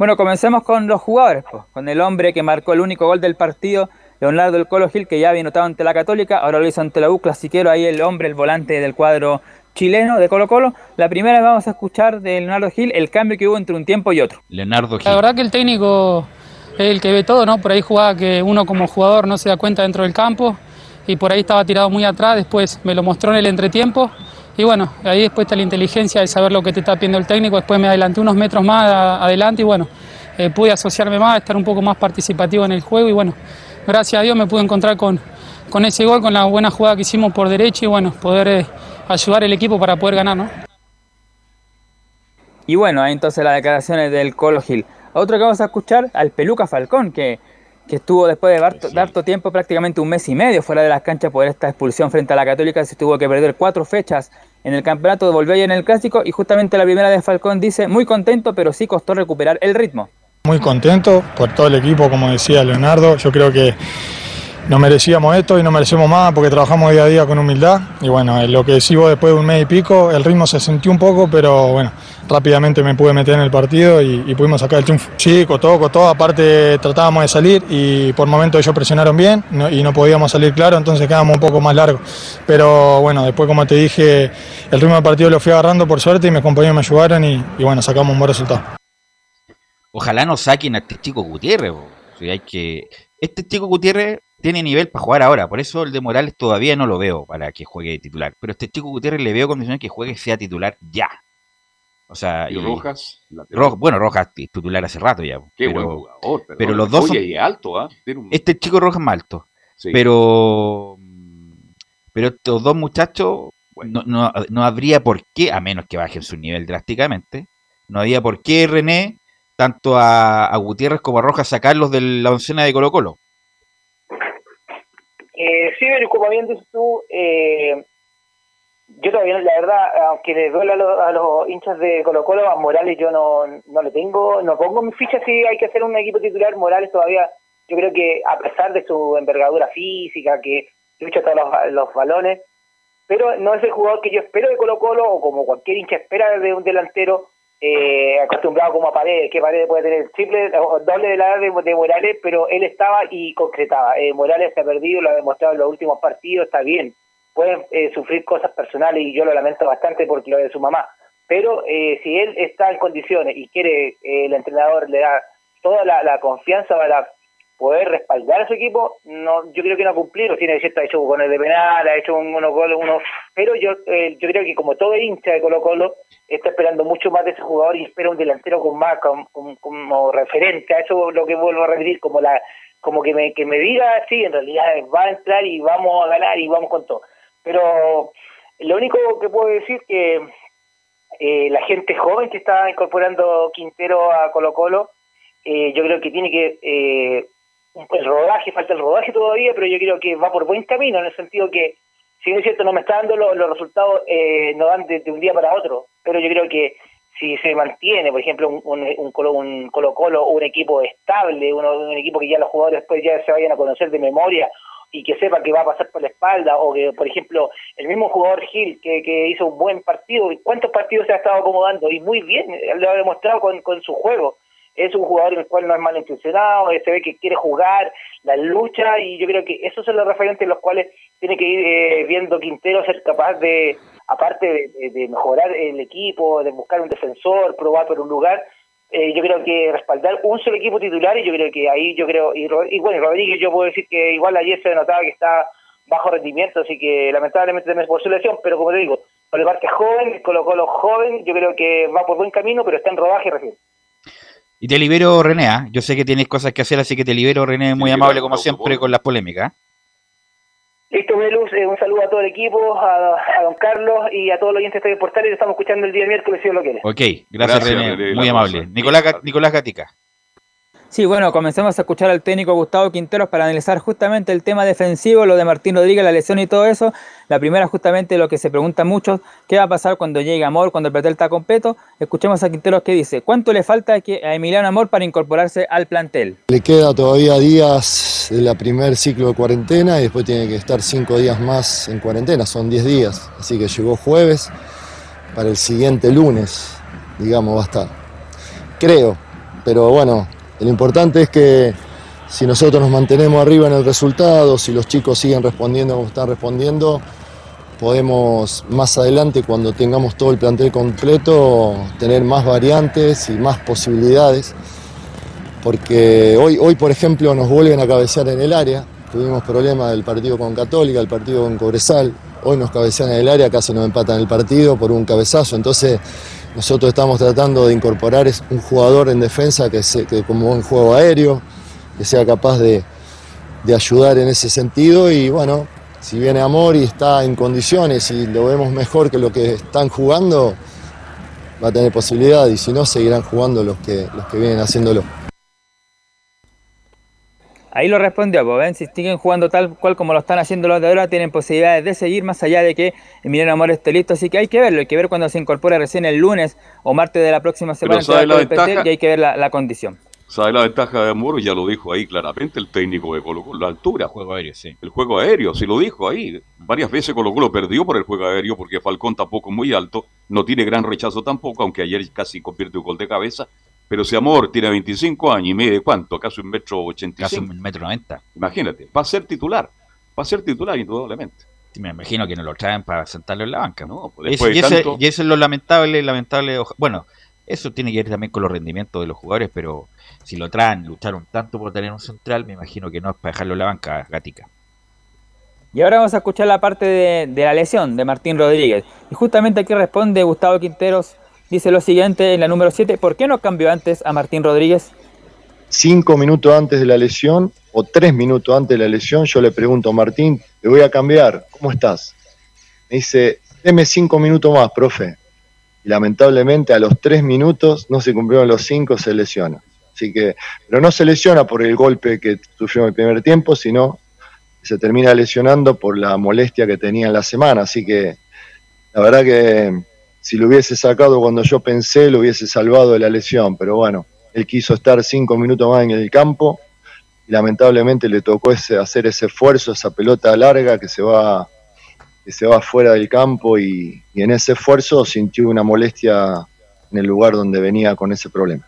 Bueno, comencemos con los jugadores, con el hombre que marcó el único gol del partido, Leonardo del Colo Gil, que ya había notado ante la Católica, ahora lo hizo ante la U, clasiquero, ahí el hombre, el volante del cuadro chileno de Colo Colo. La primera vamos a escuchar de Leonardo Gil el cambio que hubo entre un tiempo y otro. Leonardo Gil. La verdad que el técnico es el que ve todo, ¿no? Por ahí jugaba que uno como jugador no se da cuenta dentro del campo y por ahí estaba tirado muy atrás, después me lo mostró en el entretiempo y bueno, ahí después está la inteligencia de saber lo que te está pidiendo el técnico, después me adelanté unos metros más adelante y bueno, eh, pude asociarme más, estar un poco más participativo en el juego y bueno, gracias a Dios me pude encontrar con, con ese gol, con la buena jugada que hicimos por derecha y bueno, poder eh, ayudar al equipo para poder ganar, ¿no? Y bueno, ahí entonces las declaraciones del Colo Gil. Otro que vamos a escuchar, al Peluca Falcón, que, que estuvo después de harto, de harto tiempo, prácticamente un mes y medio fuera de las canchas por esta expulsión frente a la Católica, se tuvo que perder cuatro fechas en el campeonato, volvió ahí en el clásico y justamente la primera de Falcón dice, muy contento, pero sí costó recuperar el ritmo. Muy contento por todo el equipo, como decía Leonardo, yo creo que no merecíamos esto y no merecemos más porque trabajamos día a día con humildad. Y bueno, lo que decís vos después de un mes y pico, el ritmo se sintió un poco, pero bueno, rápidamente me pude meter en el partido y, pudimos sacar el triunfo. Sí, costó, costó, aparte tratábamos de salir y por momentos ellos presionaron bien y no podíamos salir claro, entonces quedamos un poco más largos. Pero bueno, después como te dije, el ritmo del partido lo fui agarrando por suerte y mis compañeros me ayudaron y, bueno, sacamos un buen resultado. Ojalá no saquen a este chico Gutiérrez. Sí, hay que... Este chico Gutiérrez tiene nivel para jugar ahora, por eso el de Morales todavía no lo veo para que juegue titular. Pero este chico Gutiérrez le veo condiciones que juegue sea titular ya. O sea, ¿Y Rojas? Ro- bueno, Rojas es titular hace rato ya. Qué pero, buen jugador. Pero, pero los dos Oye, son- y alto, ¿ah? Tiene un- Este chico Rojas es más alto. Sí. Pero. Pero estos dos muchachos. No, no, no habría por qué, a menos que bajen su nivel drásticamente, no había por qué René, tanto a, a Gutiérrez como a Rojas, sacarlos de la oncena de Colo Colo. Eh, sí, pero como bien dices tú, eh, yo todavía, la verdad, aunque le duele a, los- a los hinchas de Colo Colo, a Morales yo no, no le tengo, no pongo mi ficha si hay que hacer un equipo titular. Morales todavía, yo creo que a pesar de su envergadura física, que lucha todos los, los balones, pero no es el jugador que yo espero de Colo Colo, o como cualquier hincha espera de un delantero, eh, acostumbrado como a Paredes, que Paredes puede tener triple o doble de la edad de, de Morales, pero él estaba y concretaba. Eh, Morales se ha perdido, lo ha demostrado en los últimos partidos, está bien. Pueden eh, sufrir cosas personales y yo lo lamento bastante porque lo de su mamá. Pero eh, si él está en condiciones y quiere, eh, el entrenador le da toda la, confianza para poder respaldar a su equipo, no, yo creo que no ha cumplido, tiene cierto, ha hecho goles de penal, ha hecho un- unos goles, uno, pero yo, eh, yo creo que como todo hincha de Colo Colo está esperando mucho más de ese jugador y espera un delantero con más, con- con- como referente, a eso es lo que vuelvo a repetir, como la, como que me, que me diga, sí, en realidad va a entrar y vamos a ganar y vamos con todo. Pero lo único que puedo decir que eh, la gente joven que está incorporando Quintero a Colo Colo, eh, yo creo que tiene que eh, el rodaje, falta el rodaje todavía, pero yo creo que va por buen camino, en el sentido que, si bien es cierto, no me está dando los, los resultados, eh, no dan de, un día para otro, pero yo creo que si se mantiene, por ejemplo, un, un, un Colo, un Colo Colo, un equipo estable, uno- un equipo que ya los jugadores después ya se vayan a conocer de memoria y que sepa que va a pasar por la espalda, o que, por ejemplo, el mismo jugador Gil, que, que hizo un buen partido, ¿cuántos partidos se ha estado acomodando? Y muy bien, lo ha demostrado con, con su juego es un jugador en el cual no es malintencionado, se ve que quiere jugar, la lucha, y yo creo que esos son los referentes en los cuales tiene que ir eh, viendo Quintero ser capaz de, aparte de- de mejorar el equipo, de buscar un defensor, probar por un lugar, eh, yo creo que respaldar un solo equipo titular, y yo creo que ahí yo creo, y, y bueno, Rodríguez yo puedo decir que igual ayer se notaba que está bajo rendimiento, así que lamentablemente también es por su lesión, pero como te digo, por el parte joven, Colo Colo joven, yo creo que va por buen camino, pero está en rodaje recién. Y te libero, René. ¿ah? Yo sé que tienes cosas que hacer, así que te libero, René. Muy Sí, amable, como siempre, con las polémicas. Listo, Velus, eh, un saludo a todo el equipo, a, a don Carlos y a todos los oyentes de Estadio Portal y lo estamos escuchando el día miércoles si Dios lo quiere. Ok, gracias, Gracias, René. Muy amable. Nicolás, Nicolás Gatica. Sí, bueno, comencemos a escuchar al técnico Gustavo Quinteros para analizar justamente el tema defensivo, lo de Martín Rodríguez, la lesión y todo eso. La primera justamente lo que se preguntan muchos, ¿qué va a pasar cuando llegue Amor, cuando el plantel está completo? Escuchemos a Quinteros que dice, ¿cuánto le falta a Emiliano Amor para incorporarse al plantel? Le queda todavía días de la primer ciclo de cuarentena y después tiene que estar cinco días más en cuarentena, son 10 días. Así que llegó jueves, para el siguiente lunes, digamos, va a estar. Creo, pero bueno, lo importante es que si nosotros nos mantenemos arriba en el resultado, si los chicos siguen respondiendo como están respondiendo, podemos más adelante, cuando tengamos todo el plantel completo, tener más variantes y más posibilidades porque hoy, hoy, por ejemplo, nos vuelven a cabecear en el área. Tuvimos problemas del partido con Católica, el partido con Cobresal. Hoy nos cabecean en el área, casi nos empatan el partido por un cabezazo. Entonces, nosotros estamos tratando de incorporar un jugador en defensa que, se, como un juego aéreo, que sea capaz de, de ayudar en ese sentido y bueno, si viene Amor y está en condiciones y lo vemos mejor que lo que están jugando, va a tener posibilidad y si no, seguirán jugando los que, los que vienen haciéndolo. Ahí lo respondió, pues ven, si siguen jugando tal cual como lo están haciendo los de ahora, tienen posibilidades de seguir más allá de que Emiliano Amor esté listo, así que hay que verlo, hay que ver cuando se incorpore recién el lunes o martes de la próxima semana ¿sabe la ventaja? y hay que ver la, la condición. ¿Sabe la ventaja de Amor? Ya lo dijo ahí claramente el técnico de Colo Colo, la altura. Juego aéreo, sí. El juego aéreo, sí lo dijo ahí. Varias veces Colo Colo perdió por el juego aéreo porque Falcón tampoco es muy alto, no tiene gran rechazo tampoco, aunque ayer casi convierte un gol de cabeza. Pero si Amor tiene 25 años y mide cuánto, acaso un metro 85. Casi un metro 90. Imagínate, va a ser titular. Va a ser titular indudablemente. Sí, me imagino que no lo traen para sentarlo en la banca. No, pues y, después y de ese, tanto- y eso es lo lamentable, lamentable. oja- Bueno, eso tiene que ver también con los rendimientos de los jugadores, pero si lo traen, lucharon tanto por tener un central, me imagino que no es para dejarlo en la banca, Gatica. Y ahora vamos a escuchar la parte de, de la lesión de Martín Rodríguez. Y justamente aquí responde Gustavo Quinteros, dice lo siguiente en la número 7, ¿por qué no cambió antes a Martín Rodríguez? cinco minutos antes de la lesión o tres minutos antes de la lesión, yo le pregunto, Martín, te voy a cambiar, ¿cómo estás? Me dice, deme cinco minutos más, profe. Y lamentablemente a los tres minutos no se cumplieron los cinco, se lesiona. Así que, pero no se lesiona por el golpe que sufrió en el primer tiempo, sino se termina lesionando por la molestia que tenía en la semana. Así que, la verdad que si lo hubiese sacado cuando yo pensé, lo hubiese salvado de la lesión. Pero bueno, él quiso estar cinco minutos más en el campo y lamentablemente le tocó ese, hacer ese esfuerzo, esa pelota larga que se va, que se va fuera del campo y, en ese esfuerzo sintió una molestia en el lugar donde venía con ese problema.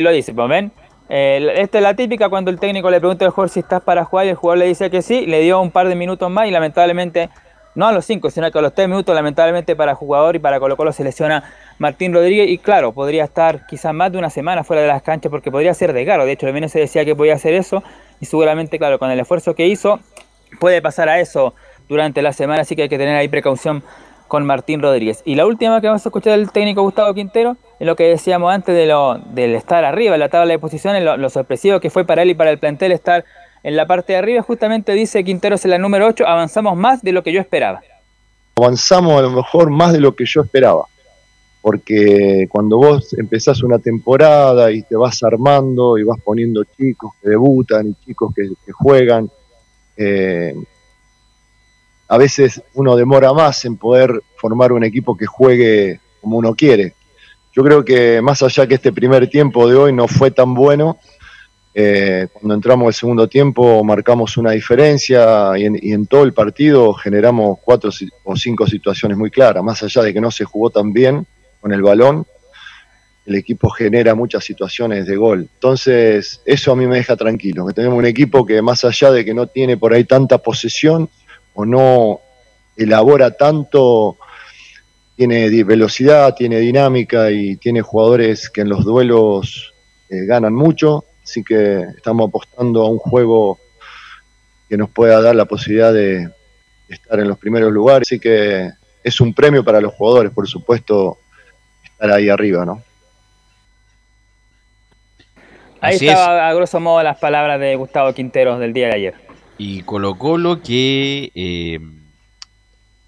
Lo dice, ven. Esta es la típica cuando el técnico le pregunta al jugador si estás para jugar y el jugador le dice que sí, le dio un par de minutos más y lamentablemente, no a los 5, sino que a los 3 minutos, lamentablemente para jugador y para Colo Colo se lesiona Martín Rodríguez. Y claro, podría estar quizás más de una semana fuera de las canchas porque podría ser de caro, de hecho menos se decía que podía hacer eso. Y seguramente, claro, con el esfuerzo que hizo, puede pasar a eso durante la semana, así que hay que tener ahí precaución con Martín Rodríguez. Y la última que vamos a escuchar del técnico Gustavo Quintero es lo que decíamos antes de lo, del estar arriba en la tabla de posiciones, lo sorpresivo que fue para él y para el plantel estar en la parte de arriba. Justamente dice Quinteros en la número 8, avanzamos más de lo que yo esperaba. avanzamos a lo mejor más de lo que yo esperaba. Porque cuando vos empezás una temporada y te vas armando y vas poniendo chicos que debutan y chicos que, juegan, eh, a veces uno demora más en poder formar un equipo que juegue como uno quiere. Yo creo que más allá que este primer tiempo de hoy no fue tan bueno, eh, cuando entramos el segundo tiempo marcamos una diferencia y en, y en todo el partido generamos cuatro o cinco situaciones muy claras. Más allá de que no se jugó tan bien con el balón, el equipo genera muchas situaciones de gol. Entonces, eso a mí me deja tranquilo, que tenemos un equipo que más allá de que no tiene por ahí tanta posesión o no elabora tanto, tiene velocidad, tiene dinámica y tiene jugadores que en los duelos eh, ganan mucho. Así que estamos apostando a un juego que nos pueda dar la posibilidad de estar en los primeros lugares. Así que es un premio para los jugadores, por supuesto, estar ahí arriba, ¿no? Ahí Así estaba a grosso modo las palabras de Gustavo Quinteros del día de ayer. Y Colo Colo que, eh,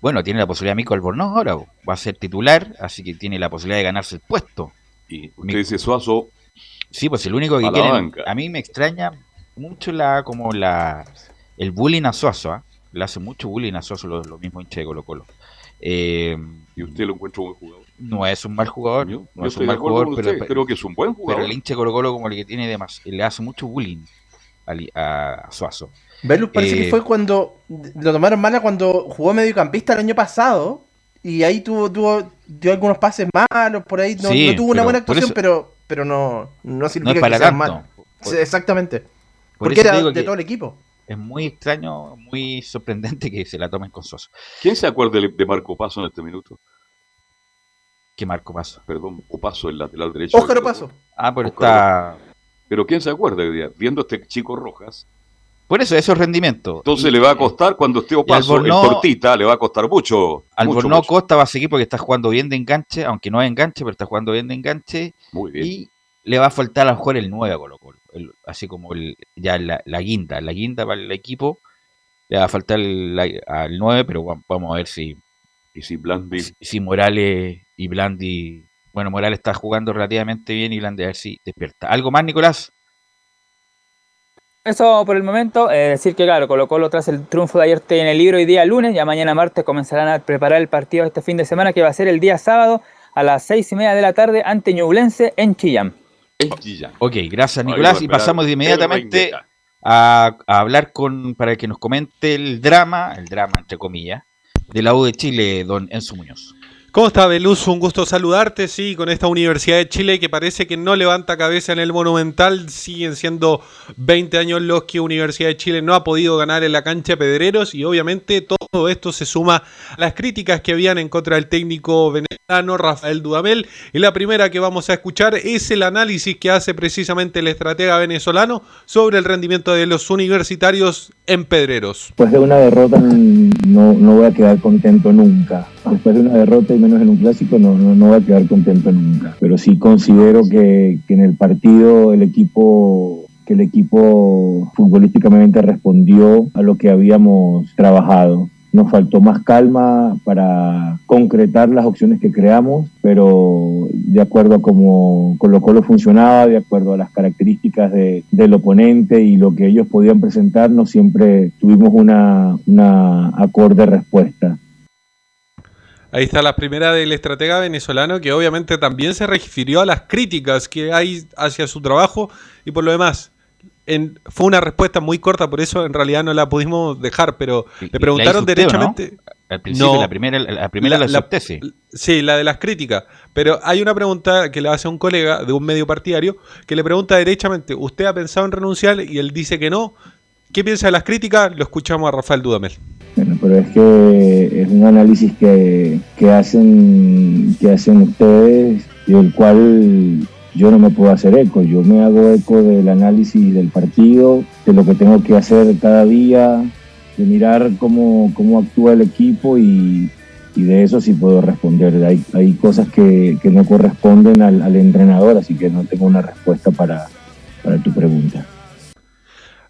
bueno, tiene la posibilidad Mico Albornoz ahora, va a ser titular, así que tiene la posibilidad de ganarse el puesto. Y usted dice Suazo. Sí, pues el único que A a mí me extraña mucho la como la el bullying a Suazo, ¿ah? le hace mucho bullying a Suazo lo, lo mismo hincha de Colo Colo. Eh, ¿Y usted lo encuentra un buen jugador? no es un mal jugador, Yo, no yo es un de mal jugador, pero, usted, creo que es un buen jugador. pero el hincha de Colo Colo como el que tiene demas, le hace mucho bullying a, Suazo. Velus parece Eh, que fue cuando lo tomaron mala cuando jugó mediocampista el año pasado y ahí tuvo, tuvo dio algunos pases malos por ahí no, Sí, no tuvo una buena actuación eso- pero pero no no significa No es para que sea tanto. mal Sí, exactamente Por porque era digo de que todo el equipo Es muy extraño, muy sorprendente que se la tomen con Suazo. ¿Quién se acuerda de Marco Paso en este minuto? ¿Qué Marco Paso? Perdón, Opaso, el lateral derecho. Óscar Opaso. Ah, pero está... Pero ¿quién se acuerda hoy día? Viendo a este chico Rojas. Por eso, eso es rendimiento. Entonces Y- le va a costar cuando esté Opaso, el Tortita, le va a costar mucho. Albornoz. Costa va a seguir porque está jugando bien de enganche, aunque no es enganche, pero está jugando bien de enganche. Muy bien. Y le va a faltar a lo mejor el 9 a Colo Colo. el- así como el, ya la, la guinda, la guinda para el equipo. Le va a faltar el- la- al 9, pero va- vamos a ver si, Y si Blandi. si, si Morales y Blandi. Bueno, Morales está jugando relativamente bien y Blandi a ver si despierta. ¿Algo más, Nicolás? Eso por el momento, eh, decir que claro, Colo Colo tras el triunfo de ayer tiene el libro hoy día lunes, ya mañana martes comenzarán a preparar el partido este fin de semana que va a ser el día sábado a las seis y media de la tarde ante Ñublense en Chillán. Ok, gracias Nicolás. Y pasamos de inmediatamente a, a hablar con para que nos comente el drama, el drama entre comillas, de la U de Chile, don Enzo Muñoz. ¿Cómo está, Beluz? Un gusto saludarte. Sí, con esta Universidad de Chile que parece que no levanta cabeza en el Monumental. Siguen siendo 20 años los que Universidad de Chile no ha podido ganar en la cancha de Pedreros. Y obviamente todo esto se suma a las críticas que habían en contra del técnico venezolano Rafael Dudamel. Y la primera que vamos a escuchar es el análisis que hace precisamente el estratega venezolano sobre el rendimiento de los universitarios en Pedreros. Después de una derrota no, no voy a quedar contento nunca. Después de una derrota y menos en un clásico no, no, no voy a quedar contento nunca. Pero sí considero que, que en el partido el equipo que el equipo futbolísticamente respondió a lo que habíamos trabajado. Nos faltó más calma para concretar las opciones que creamos, pero de acuerdo a cómo Colo Colo funcionaba, de acuerdo a las características de- del oponente y lo que ellos podían presentarnos, siempre tuvimos una, una acorde respuesta. Ahí está la primera del estratega venezolano que obviamente también se refirió a las críticas que hay hacia su trabajo y por lo demás. en- fue una respuesta muy corta, por eso en realidad no la pudimos dejar, pero le preguntaron usted, ¿o no? derechamente. Al principio, la primera- la primera la sí. Sí, la de las críticas. Pero hay una pregunta que le hace un colega de un medio partidario que le pregunta derechamente, ¿usted ha pensado en renunciar? Y él dice que no. ¿Qué piensa de las críticas? Lo escuchamos a Rafael Dudamel. Bueno, pero es que es un análisis que, que hacen que hacen ustedes y del cual yo no me puedo hacer eco. Yo me hago eco del análisis del partido, de lo que tengo que hacer cada día, de mirar cómo, cómo actúa el equipo y, de eso sí puedo responder. Hay, hay cosas que, que no corresponden al, al entrenador, así que no tengo una respuesta para, para tu pregunta.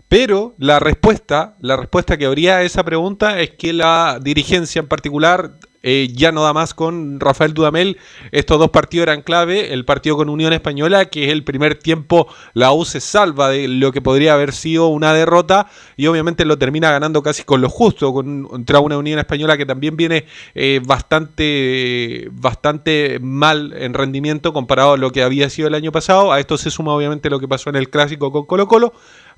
Pero la respuesta, la respuesta que habría a esa pregunta es que la dirigencia en particular eh, ya no da más con Rafael Dudamel. Estos dos partidos eran clave. El partido con Unión Española, que es el primer tiempo, la U se salva de lo que podría haber sido una derrota y obviamente lo termina ganando casi con lo justo con, contra una Unión Española que también viene eh, bastante, bastante mal en rendimiento comparado a lo que había sido el año pasado. A esto se suma obviamente lo que pasó en el clásico con Colo Colo.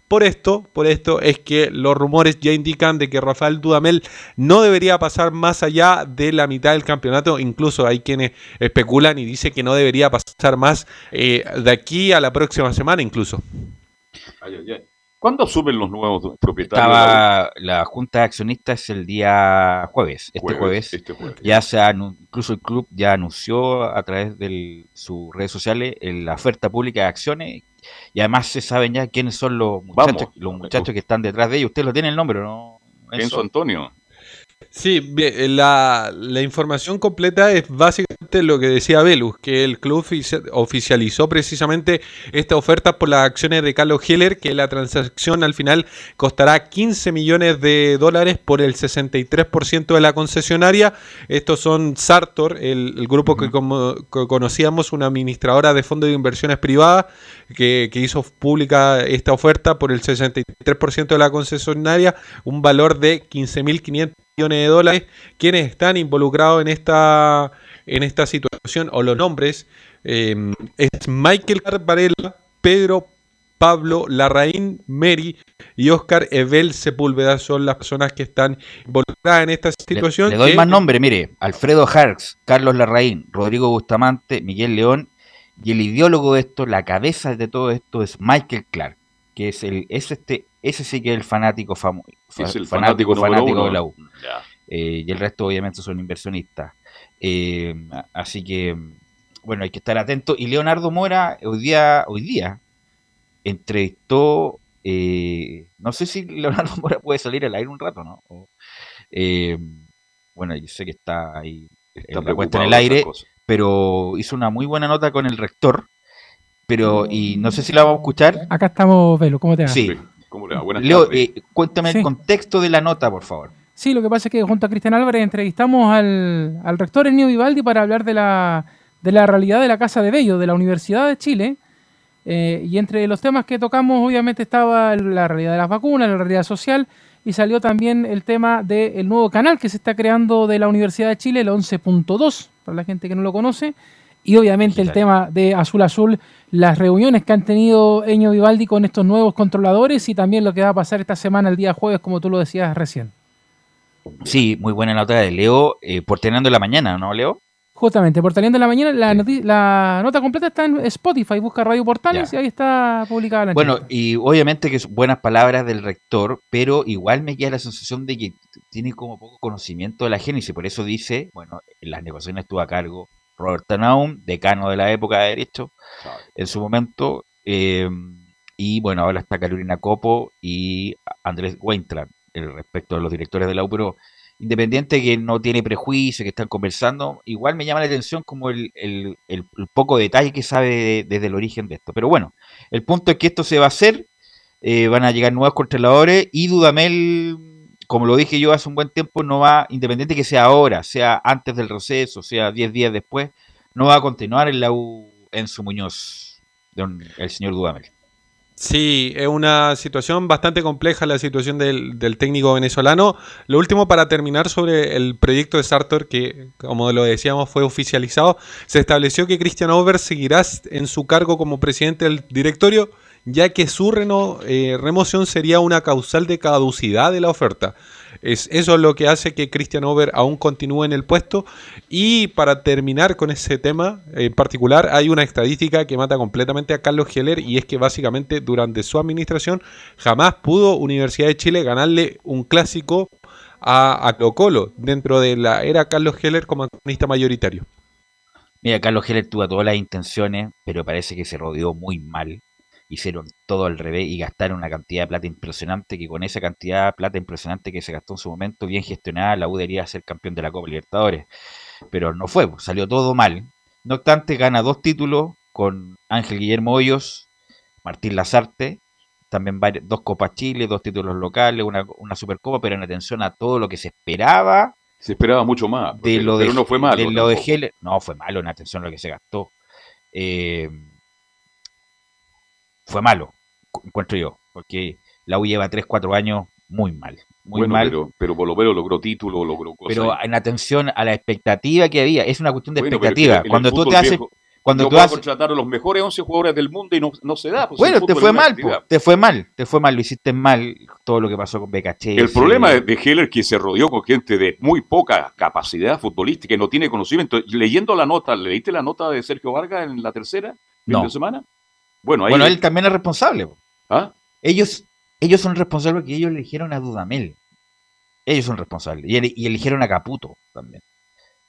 Por esto, por esto es que los rumores ya indican de que Rafael Dudamel no debería pasar más allá de la mitad del campeonato. Incluso hay quienes especulan y dicen que no debería pasar más eh, de aquí a la próxima semana incluso. Ay, ay, ay. ¿Cuándo asumen los nuevos propietarios? la Estaba la junta de accionistas el día jueves, este Jueves, jueves. este jueves. Ya se incluso el club ya anunció a través de sus redes sociales eh, la oferta pública de acciones y además se saben ya quiénes son los muchachos, Vamos. los muchachos que están detrás de ellos. Usted lo tiene el nombre, ¿no? Enzo Antonio. Sí, bien, eh, la, la información completa es básicamente lo que decía Velus, que el club ofici- oficializó precisamente esta oferta por las acciones de Carlos Heller, que la transacción al final costará 15 millones de dólares por el 63% de la concesionaria. Estos son Sartor, el, el grupo que, como- que conocíamos, una administradora de fondos de inversiones privadas, que, que hizo pública esta oferta por el 63% de la concesionaria, un valor de 15.500 millones de dólares. Quienes están involucrados en esta, en esta situación, o los nombres, eh, es Michael Varela, Pedro Pablo Larraín, Mary y Oscar Evel Sepúlveda son las personas que están involucradas en esta situación. Le doy que- más nombre, mire, Alfredo Harks, Carlos Larraín, Rodrigo Bustamante, Miguel León y el ideólogo de esto, la cabeza de todo esto es Michael Clark, que es el es este ese sí que es el fanático famoso, Es el fanático fanático uno. de la U. Eh, y el resto obviamente son inversionistas. Eh, así que bueno, hay que estar atento y Leonardo Mora hoy día hoy día entrevistó eh, no sé si Leonardo [LAUGHS] Mora puede salir al aire un rato, ¿no? O, eh, bueno, yo sé que está ahí Está en la en el aire, pero hizo una muy buena nota con el rector pero y no sé si la vamos a escuchar. Acá estamos, Velo, ¿cómo te va? Sí. ¿Cómo le va? Buenas Leo, tardes. eh, cuéntame Sí. el contexto de la nota, por favor. Sí, lo que pasa es que junto a Cristian Álvarez entrevistamos al, al rector Ennio Vivaldi para hablar de la, de la realidad de la Casa de Bello, de la Universidad de Chile. Eh, y entre los temas que tocamos, obviamente, estaba la realidad de las vacunas, la realidad social, y salió también el tema del nuevo canal que se está creando de la Universidad de Chile, el 11.2, para la gente que no lo conoce. Y obviamente el tema de Azul Azul, las reuniones que han tenido Ennio Vivaldi con estos nuevos controladores y también lo que va a pasar esta semana, el día jueves, como tú lo decías recién. Sí, muy buena nota de Leo, eh, por Teniendo la Mañana, ¿no, Leo? Justamente, por Talento de la Mañana, la, nota completa está en Spotify, busca Radio Portales y ahí está publicada la Bueno, entrevista. y obviamente que son buenas palabras del rector, pero igual me queda la sensación de que tiene como poco conocimiento de la génesis, por eso dice, bueno, en las negociaciones estuvo a cargo Robert Tanaum, decano de la época de Derecho, en su momento, eh, y bueno, ahora está Carolina Copo y Andrés Weintraub, el respecto de los directores de la U, pero independiente que no tiene prejuicio, que están conversando, igual me llama la atención como el, el- el- el poco detalle que sabe de- desde el origen de esto. Pero bueno, el punto es que esto se va a hacer, eh, van a llegar nuevos controladores y Dudamel, como lo dije yo hace un buen tiempo, no va, independiente que sea ahora, sea antes del receso, sea 10 días después, no va a continuar en la U Enzo Muñoz, don, el señor Dudamel. Sí, es una situación bastante compleja la situación del, del técnico venezolano. Lo último para terminar sobre el proyecto de Sartor, que como lo decíamos fue oficializado, se estableció que Christian Over seguirá en su cargo como presidente del directorio, ya que su eh, remoción sería una causal de caducidad de la oferta. Es, eso es lo que hace que Christian Over aún continúe en el puesto. Y para terminar con ese tema en particular, hay una estadística que mata completamente a Carlos Heller y es que básicamente durante su administración jamás pudo Universidad de Chile ganarle un clásico a, a Colo Colo dentro de la era Carlos Heller como accionista mayoritario. Mira, Carlos Heller tuvo todas las intenciones, pero parece que se rodeó muy mal. Hicieron todo al revés y gastaron una cantidad de plata impresionante, que con esa cantidad de plata impresionante que se gastó en su momento, bien gestionada, la U debería ser campeón de la Copa Libertadores. Pero no fue, pues, salió todo mal. No obstante, gana dos títulos con Ángel Guillermo Hoyos, Martín Lazarte, también vari- dos Copas Chile, dos títulos locales, una, una Supercopa, pero en atención a todo lo que se esperaba Se esperaba mucho más, de lo de, pero no fue malo. de lo de. Heller. No, fue malo en atención a lo que se gastó. Eh, fue malo, cu- encuentro yo, porque la U lleva 3, 4 años muy mal. Muy Bueno, mal. Pero, pero por lo menos logró título, logró cosas. Pero en atención a la expectativa que había, es una cuestión de Bueno, expectativa. el cuando tú te haces, viejo, cuando no tú haces, contratar a los mejores 11 jugadores del mundo y no, no se da. pues, bueno, te fue mal, po, te fue mal, te fue mal, lo hiciste mal, todo lo que pasó con Becachese. El problema de, de Heller que se rodeó con gente de muy poca capacidad futbolística y no tiene conocimiento. Leyendo la nota, ¿leíste la nota de Sergio Vargas en la tercera fin No. de semana? Bueno, ahí Bueno, él también es responsable. po. ¿Ah? Ellos, ellos son responsables porque ellos eligieron a Dudamel. Ellos son responsables. Y, eli- y eligieron a Caputo también.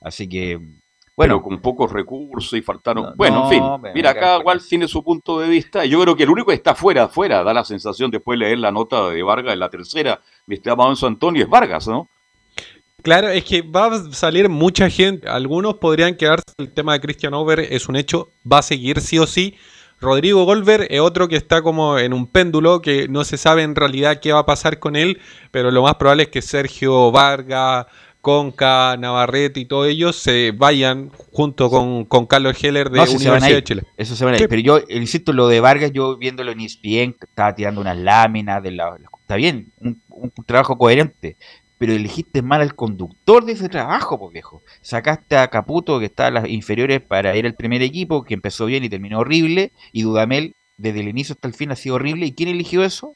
Así que, bueno, bueno, con pocos recursos y faltaron. No, bueno, en fin, me- mira, me cada cual tiene su punto de vista. Yo creo que el único que está fuera, fuera, da la sensación después de leer la nota de Vargas en la tercera, mi estimado Alonso Antonio, es Vargas, ¿no? Claro, es que va a salir mucha gente. Algunos podrían quedarse. El tema de Christian Over es un hecho. Va a seguir sí o sí. Rodrigo Golver es otro que está como en un péndulo que no se sabe en realidad qué va a pasar con él, pero lo más probable es que Sergio Vargas, Conca, Navarrete y todos ellos se vayan junto con, con Carlos Heller de no, Universidad de Chile. Eso se van a ir. Pero yo, insisto, lo de Vargas, yo viéndolo en ESPN, estaba tirando unas láminas de la. Está bien, un, un trabajo coherente. Pero elegiste mal al conductor de ese trabajo, pues viejo. Sacaste a Caputo, que está a las inferiores, para ir al primer equipo, que empezó bien y terminó horrible. Y Dudamel, desde el inicio hasta el fin, ha sido horrible. ¿Y quién eligió eso?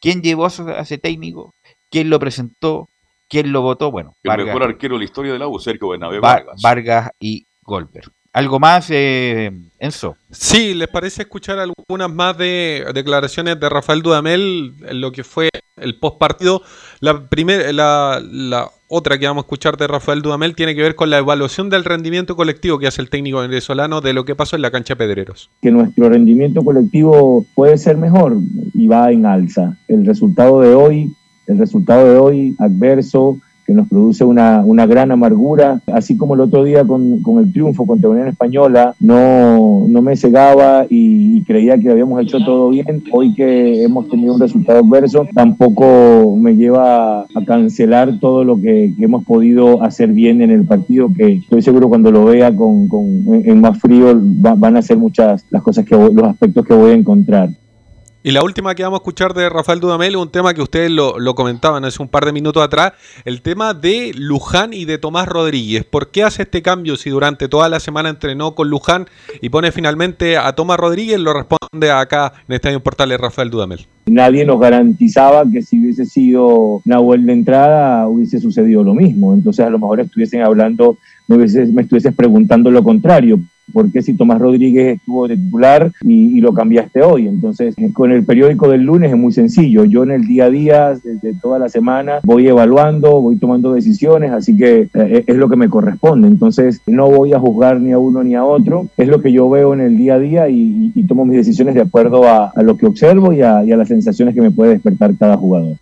¿Quién llevó a ese- técnico? ¿Quién lo presentó? ¿Quién lo votó? Bueno, El Vargas, mejor arquero de la historia de la U, Sergio Bernabé Va- Vargas. Vargas y Goldberg. ¿Algo más, eh, Enzo? Sí, ¿les parece escuchar algunas más de declaraciones de Rafael Dudamel en lo que fue el post partido? La, primer- la, la otra que vamos a escuchar de Rafael Dudamel tiene que ver con la evaluación del rendimiento colectivo que hace el técnico venezolano de lo que pasó en la cancha de Pedreros. que nuestro rendimiento colectivo puede ser mejor y va en alza. El resultado de hoy, el resultado de hoy adverso, que nos produce una, una gran amargura, así como el otro día con, con el triunfo contra Unión Española, no, no me cegaba y, creía que habíamos hecho todo bien, hoy que hemos tenido un resultado adverso, tampoco me lleva a cancelar todo lo que, hemos podido hacer bien en el partido, que estoy seguro cuando lo vea con, con en más frío va, van a ser muchas las cosas que los aspectos que voy a encontrar. Y la última que vamos a escuchar de Rafael Dudamel, un tema que ustedes lo, comentaban hace un par de minutos atrás, el tema de Luján y de Tomás Rodríguez. ¿Por qué hace este cambio si durante toda la semana entrenó con Luján y pone finalmente a Tomás Rodríguez? Lo responde acá en Estadio Portales Rafael Dudamel. Nadie nos garantizaba que si hubiese sido Nahuel de entrada hubiese sucedido lo mismo. Entonces a lo mejor estuviesen hablando, me, hubiese, preguntando lo contrario ¿Por qué si Tomás Rodríguez estuvo de titular y, lo cambiaste hoy? Entonces, con el periódico del lunes es muy sencillo. Yo en el día a día, desde toda la semana, voy evaluando, voy tomando decisiones, así que eh, es lo que me corresponde. Entonces, no voy a juzgar ni a uno ni a otro. Es lo que yo veo en el día a día y, tomo mis decisiones de acuerdo a, lo que observo y a, las sensaciones que me puede despertar cada jugador.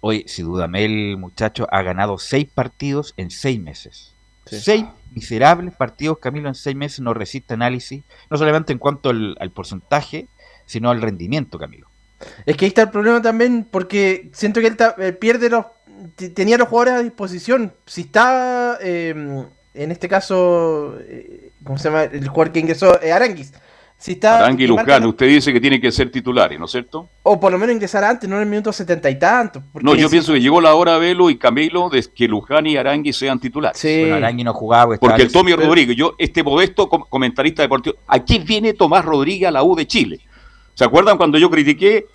Hoy, si Dudamel, muchacho, ha ganado seis partidos en seis meses. Sí. Seis miserables partidos, Camilo, en seis meses no resiste análisis, no solamente en cuanto al, al, porcentaje, sino al rendimiento, Camilo. Es que ahí está el problema también, porque siento que él, él pierde los. tenía los jugadores a disposición. Si está, eh, en este caso, eh, ¿cómo se llama? El jugador que ingresó, eh, Aranguis. Si está, Arangui Luján, usted dice que tiene que ser titulares, ¿no es cierto? O por lo menos ingresar antes, no en el minuto setenta y tanto. No, yo pienso que llegó la hora, Velo y Camilo, de que Luján y Arangui sean titulares. Sí. Bueno, Arangui no jugaba. Porque el Tommy Rodríguez, yo, este modesto comentarista deportivo, aquí viene Tomás Rodríguez a la U de Chile. ¿Se acuerdan cuando yo critiqué?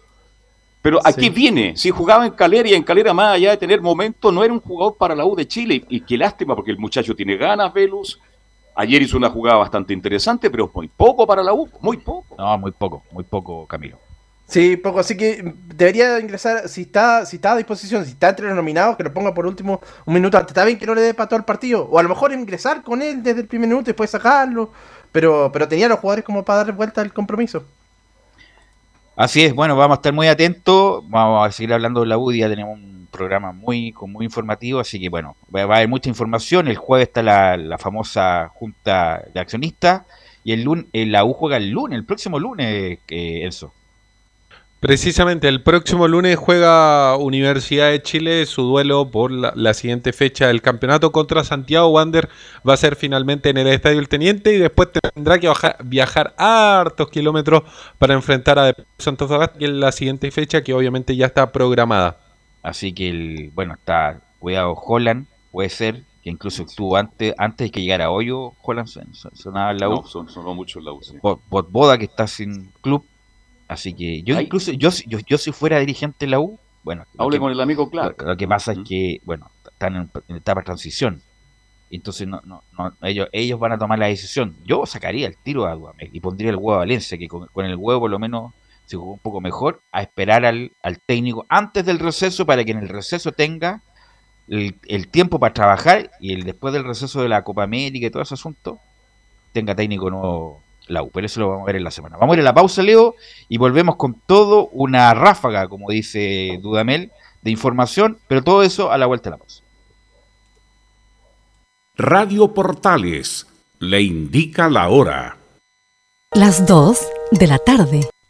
Pero aquí sí. viene, si jugaba en Calera y en Calera más allá de tener momento, no era un jugador para la U de Chile. Y qué lástima, porque el muchacho tiene ganas, Velus. Ayer hizo una jugada bastante interesante, pero muy poco para la U, muy poco. No, muy poco, muy poco, Camilo. Sí, poco, así que debería ingresar, si está, si está a disposición, si está entre los nominados, que lo ponga por último un minuto antes. Está bien que no le dé para todo el partido, o a lo mejor ingresar con él desde el primer minuto y después sacarlo, pero, pero tenía los jugadores como para dar vuelta al compromiso. Así es, bueno, vamos a estar muy atentos, vamos a seguir hablando de la U, ya tenemos un programa muy, muy informativo, así que bueno, va a haber mucha información, el jueves está la, la famosa junta de accionistas y el lunes, la U juega el lunes, el próximo lunes, eh, eso. Precisamente, el próximo lunes juega Universidad de Chile su duelo por la, siguiente fecha del campeonato contra Santiago Wander. Va a ser finalmente en el Estadio El Teniente y después tendrá que bajar, viajar hartos kilómetros para enfrentar a Santos Sagasta, que es la siguiente fecha que obviamente ya está programada. Así que, el, bueno, está cuidado Holland, puede ser, que incluso estuvo antes, antes de que llegara Hoyo, Holland sonaba en la U. No, son, sonó mucho en la U. Sí. Boda, que está sin club Así que yo incluso, yo, yo, yo si fuera dirigente de la U, bueno. Hable que, con el amigo Clark. Lo, lo que pasa uh -huh. es que, bueno, están en, en, etapa de transición. Entonces no, no, no, ellos, ellos van a tomar la decisión. Yo sacaría el tiro a Dudamel y pondría el huevo a Valencia, que con, con, el huevo por lo menos se jugó un poco mejor, a esperar al, al técnico antes del receso para que en el receso tenga el, el, tiempo para trabajar y el después del receso de la Copa América y todo ese asunto, tenga técnico nuevo la U, pero eso lo vamos a ver en la semana. Vamos a ir a la pausa, Leo, y volvemos con todo una ráfaga, como dice Dudamel, de información, pero todo eso a la vuelta de la pausa. Radio Portales le indica la hora. Las 2 de la tarde,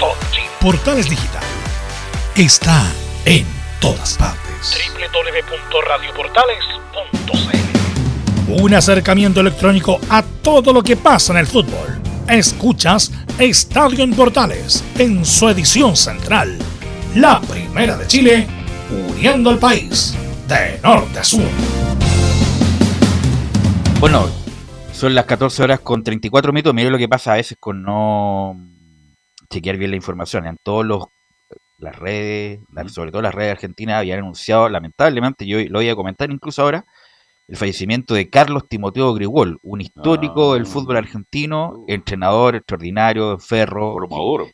Todo. Portales Digital está en todas partes. www.radioportales.cl Un acercamiento electrónico a todo lo que pasa en el fútbol. Escuchas Estadio en Portales en su edición central. La primera de Chile, uniendo al país de norte a sur. Bueno, son las 14 horas con 34 minutos. Mire lo que pasa a veces con no chequear bien la información. En todos los las redes, sobre todo las redes argentinas, habían anunciado, lamentablemente, yo lo voy a comentar incluso ahora, el fallecimiento de Carlos Timoteo Grigol, un histórico del fútbol argentino, entrenador extraordinario, ferro,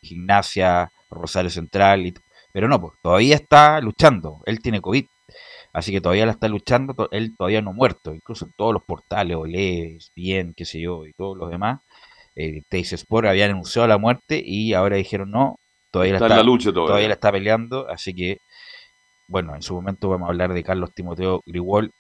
gimnasia, Rosario Central, y, pero no, pues, todavía está luchando, él tiene COVID, así que todavía la está luchando, él todavía no ha muerto, incluso en todos los portales, Olés, Bien, qué sé yo, y todos los demás, eh, Teis Sport habían anunciado la muerte y ahora dijeron no, todavía, Está la, en la lucha todavía. la está peleando, así que bueno, en su momento vamos a hablar de Carlos Timoteo Grigol,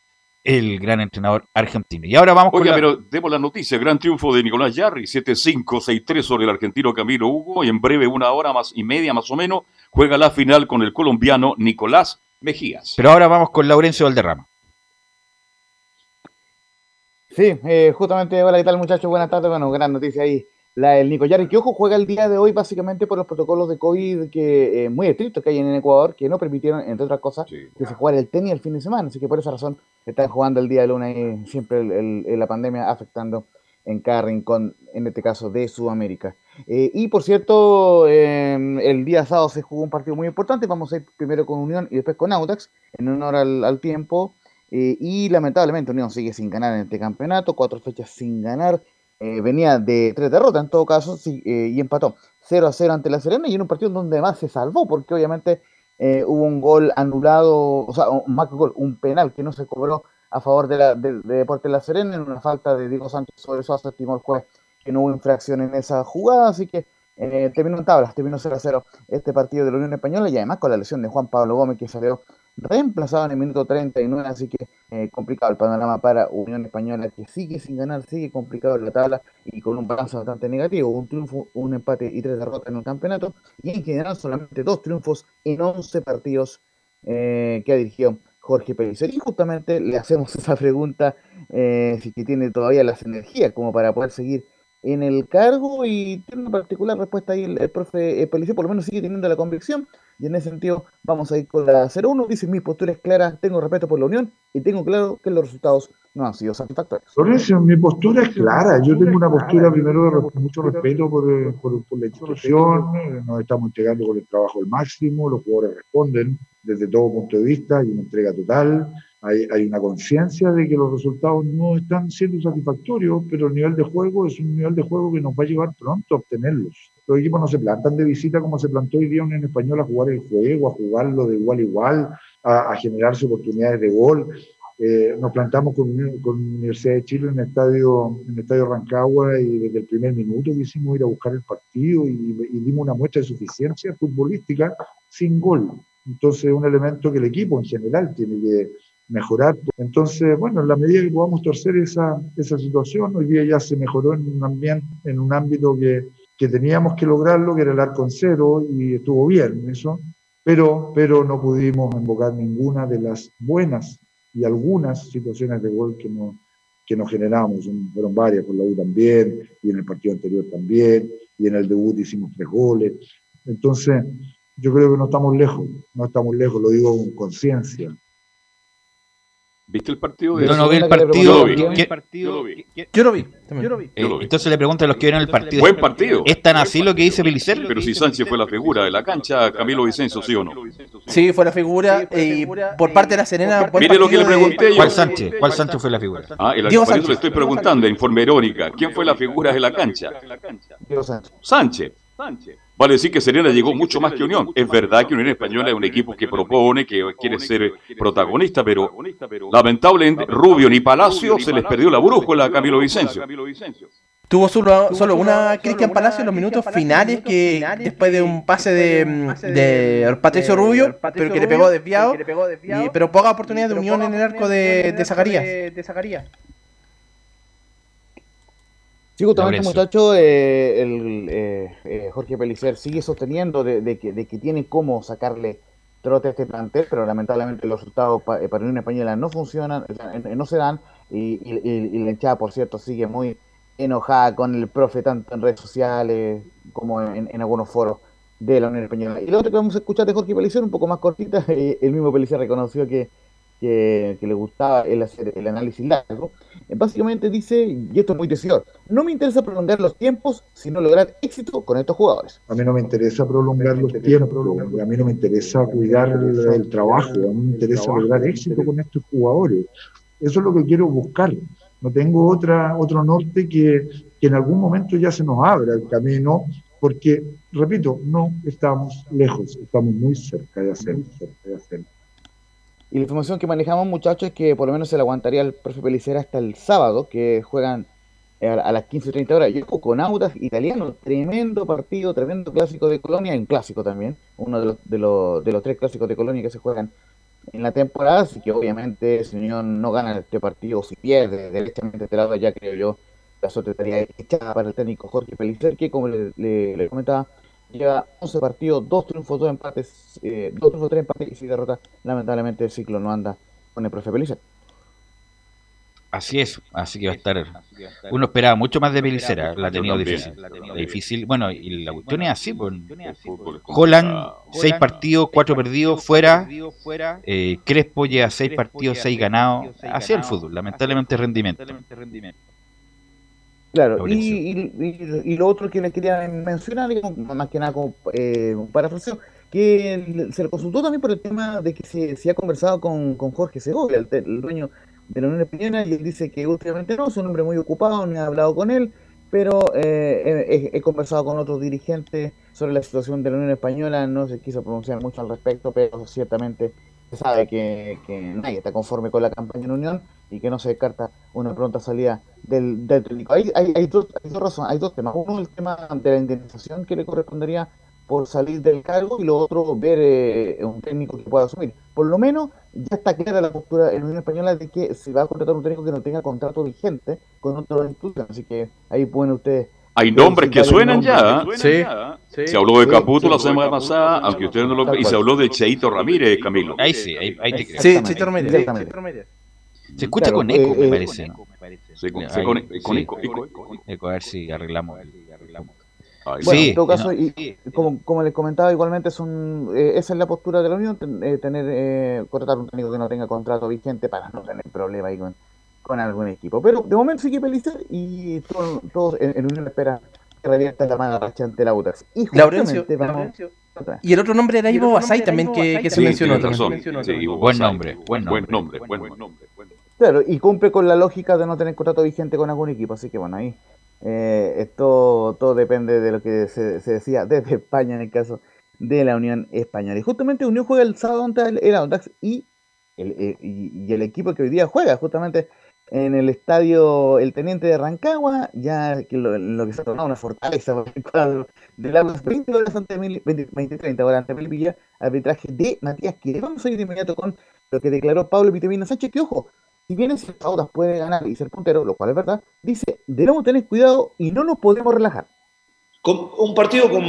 el gran entrenador argentino. Y ahora vamos con Oiga, la- pero demos la noticia. Gran triunfo de Nicolás Yarri, 7-5-6-3 sobre el argentino Camilo Hugo. Y en breve, una hora más y media más o menos, juega la final con el colombiano Nicolás Mejías. Pero ahora vamos con Laurencio Valderrama. Sí, eh, justamente, hola, ¿qué tal muchachos? Buenas tardes. Bueno, gran noticia ahí. La del Nico Yarri, que ojo, juega el día de hoy básicamente por los protocolos de COVID que eh, muy estrictos que hay en Ecuador, que no permitieron, entre otras cosas, que se jugara el tenis el fin de semana. Así que por esa razón están jugando el día de lunes y siempre el- la pandemia afectando en cada rincón, en este caso de Sudamérica. Eh, y por cierto, eh, el día sábado se jugó un partido muy importante. Vamos a ir primero con Unión y después con Audax, en honor al, al tiempo. Eh, y lamentablemente Unión sigue sin ganar en este campeonato, cuatro fechas sin ganar. Eh, venía de tres derrotas en todo caso sí, eh, y empató 0 a 0 ante la Serena y en un partido donde más se salvó porque obviamente hubo un gol anulado, o sea, un, más gol, un penal que no se cobró a favor de, la, de, de Deportes La Serena en una falta de Diego Sánchez sobre eso estimó el juez que no hubo infracción en esa jugada, así que terminó en tablas, terminó 0 a 0 este partido de la Unión Española y además con la lesión de Juan Pablo Gómez que salió reemplazado en el minuto 39, así que eh, complicado el panorama para Unión Española que sigue sin ganar, sigue complicado la tabla y con un balance bastante negativo, un triunfo, un empate y tres derrotas en el campeonato y en general solamente dos triunfos en 11 partidos eh, que ha dirigido Jorge Pellicer. Y justamente le hacemos [LAUGHS] esa pregunta eh, si que tiene todavía las energías como para poder seguir en el cargo y tiene una particular respuesta ahí el, el profe eh, Pellicer, por lo menos sigue teniendo la convicción y en ese sentido vamos a ir con la 0-1, dice mi postura es clara, tengo respeto por la Unión y tengo claro que los resultados no han sido satisfactorios. Lorenzo, mi postura es clara. Yo tengo una postura primero de mucho respeto por, eh, por- por la institución. Nos estamos entregando con el trabajo al máximo. Los jugadores responden desde todo punto de vista. Hay una entrega total. Hay, hay una conciencia de que los resultados no están siendo satisfactorios, pero el nivel de juego es un nivel de juego que nos va a llevar pronto a obtenerlos. Los equipos no se plantan de visita como se plantó hoy día en español a jugar el juego, a jugarlo de igual a igual, a, a generarse oportunidades de gol. Eh, nos plantamos con, Uni- con Universidad de Chile en el estadio, en el estadio Rancagua y desde el primer minuto quisimos ir a buscar el partido y, y dimos una muestra de suficiencia futbolística sin gol. Entonces es un elemento que el equipo en general tiene que, mejorar. Entonces, bueno, en la medida que podamos torcer esa, esa situación, hoy día ya se mejoró en un, ambiente, en un ámbito que, que teníamos que lograrlo, que era el arco en cero, y estuvo bien eso, pero, pero no pudimos invocar ninguna de las buenas y algunas situaciones de gol que nos, que nos generamos. Fueron varias, con la U también, y en el partido anterior también, y en el debut hicimos tres goles. Entonces, yo creo que no estamos lejos, no estamos lejos, lo digo con conciencia. ¿Viste el partido? Yo no vi el partido. Yo lo vi. ¿Qué- Yo lo vi. Yo lo vi. Eh, entonces le pregunto a los que vieron el partido. Buen partido. ¿Es tan así lo que dice Pelicer? Pero si Sánchez fue la figura de la cancha, Camilo Vicencio, ¿sí o no? Sí, fue la figura. y por parte de la Serena. Mire lo que le de- pregunté yo. ¿Cuál Sánchez? ¿Cuál Sánchez fue la figura? Ah, el Diego Sánchez. le estoy preguntando, en forma irónica, ¿quién fue la figura de la cancha? Diego Sánchez. Sánchez. Vale decir que Serena llegó mucho más que Unión. Es verdad que Unión Española es un equipo que propone, que quiere ser protagonista, pero lamentablemente Rubio ni Palacio se les perdió la brújula a Camilo Vicencio. Tuvo solo, solo una Cristian Palacio en los minutos finales que después de un pase de, de Patricio Rubio, pero que le pegó desviado, y- pero poca oportunidad de unión en el arco de, de Zacarías. Sí, justamente, muchacho, eh, el, eh, eh, Jorge Pelicer sigue sosteniendo de, de que, de que tiene cómo sacarle trote a este plantel, pero lamentablemente los resultados eh, para Unión Española no funcionan, no se dan, y, y- y- y la hinchada, por cierto, sigue muy enojada con el profe, tanto en redes sociales como en, en algunos foros de la Unión Española. Y lo otro que vamos a escuchar de Jorge Pelicer, un poco más cortita, [LAUGHS] eh, el mismo Pelicer reconoció que, que, que le gustaba el hacer el análisis largo. Eh, Básicamente dice, y esto es muy decidor, no me interesa prolongar los tiempos, sino lograr éxito con estos jugadores. A mí no me interesa prolongar los tiempos, a mí no me interesa cuidar el, trabajo, a mí me interesa lograr éxito con estos jugadores. Eso es lo que quiero buscar. No tengo otra, otro norte que, que en algún momento ya se nos abra el camino, porque, repito, no estamos lejos, estamos muy cerca de hacerlo. cerca de hacerlo. Y la información que manejamos, muchachos, es que por lo menos se le aguantaría al profe Pelicera hasta el sábado, que juegan eh, a, las 15.30 horas. Yo con Audas italiano, tremendo partido, tremendo clásico de Colonia, y un clásico también, uno de los, de, los, de los tres clásicos de Colonia que se juegan en la temporada, así que obviamente si Unión no gana este partido, si pierde derechamente este lado, ya creo yo, la suerte estaría echada para el técnico Jorge Pelicer, que como le, le- le comentaba, lleva 11 partidos, 2 triunfos, 2 empates, eh, 2 triunfos, 3 empates y 6 derrotas. Lamentablemente el ciclo no anda con el profe Pelicer. Así es, así que va a estar. Uno esperaba mucho más de Pelicera, la ha tenido difícil. difícil. Bueno, y la cuestión es así: pues, Holland, complicado. 6 partidos, 4 perdidos, fuera. Eh, Crespo lleva 6 partidos, 6 ganados. Así es el fútbol, lamentablemente rendimiento. Claro, y, y, lo otro que le quería mencionar, más que nada como eh, parafraseo, que se le consultó también por el tema de que se, se ha conversado con, con Jorge Segovia, el, dueño de la Unión Española, y él dice que últimamente no, es un hombre muy ocupado, no he hablado con él, pero eh, he, he- he conversado con otros dirigentes sobre la situación de la Unión Española, no se quiso pronunciar mucho al respecto, pero ciertamente se sabe que, que nadie está conforme con la campaña en Unión y que no se descarta una pronta salida del, del técnico. Hay, hay, hay, dos, hay dos razones, hay dos temas. Uno, el tema de la indemnización que le correspondería por salir del cargo y lo otro, ver eh, un técnico que pueda asumir. Por lo menos ya está clara la postura en la Unión Española de que se va a contratar un técnico que no tenga contrato vigente con otra institución. Así que ahí pueden ustedes... Hay nombres que suenan ya. ¿eh? Sí, Se habló de Caputo sí, la semana pasada, aunque ustedes no lo Y se habló de Cheito Ramírez, Camilo. Ahí sí, ahí, ahí te creo. Sí, Chito Ramírez. Se escucha Claro, con eco, eh, me eh, parece. Se con- Ahí, se con- con sí. eco, eco, eco. Eco, a ver si arreglamos. Ay, Bueno, Sí, en todo caso, no, y, como, como les comentaba, igualmente es un, eh, esa es la postura de la Unión, ten- eh, tener eh, contratar un técnico que no tenga contrato vigente para no tener problema ahí con, con algún equipo. Pero de momento sigue Pelicer y todo- todos en, en Unión espera que revierta la mala racha ante la UTAX. Y Laurencio, justamente vamos. Y el otro nombre era Ivo Basay también, que, que se Sí, mencionó razón. Sí, Ivo Buen nombre, buen Buen nombre. nombre, buen nombre. Claro, y cumple con la lógica de no tener contrato vigente con algún equipo, así que bueno, ahí eh, esto todo depende de lo que se, se decía desde España en el caso de la Unión Española. Y justamente Unión juega el sábado ante el, el Audax y el, eh, y, y el equipo que hoy día juega justamente en el estadio El Teniente de Rancagua, ya que lo, lo que se ha tornado una fortaleza [LAUGHS] por el cuadro del Audax, 20 horas ante Mil- 20, 20, 30 horas ante Melipilla, arbitraje de Matías Quire. Vamos a ir de inmediato con lo que declaró Pablo Vitamina Sánchez, que ojo, si bien ese Audas puede ganar y ser puntero, lo cual es verdad, dice, debemos tener cuidado y no nos podemos relajar. Con- un partido con.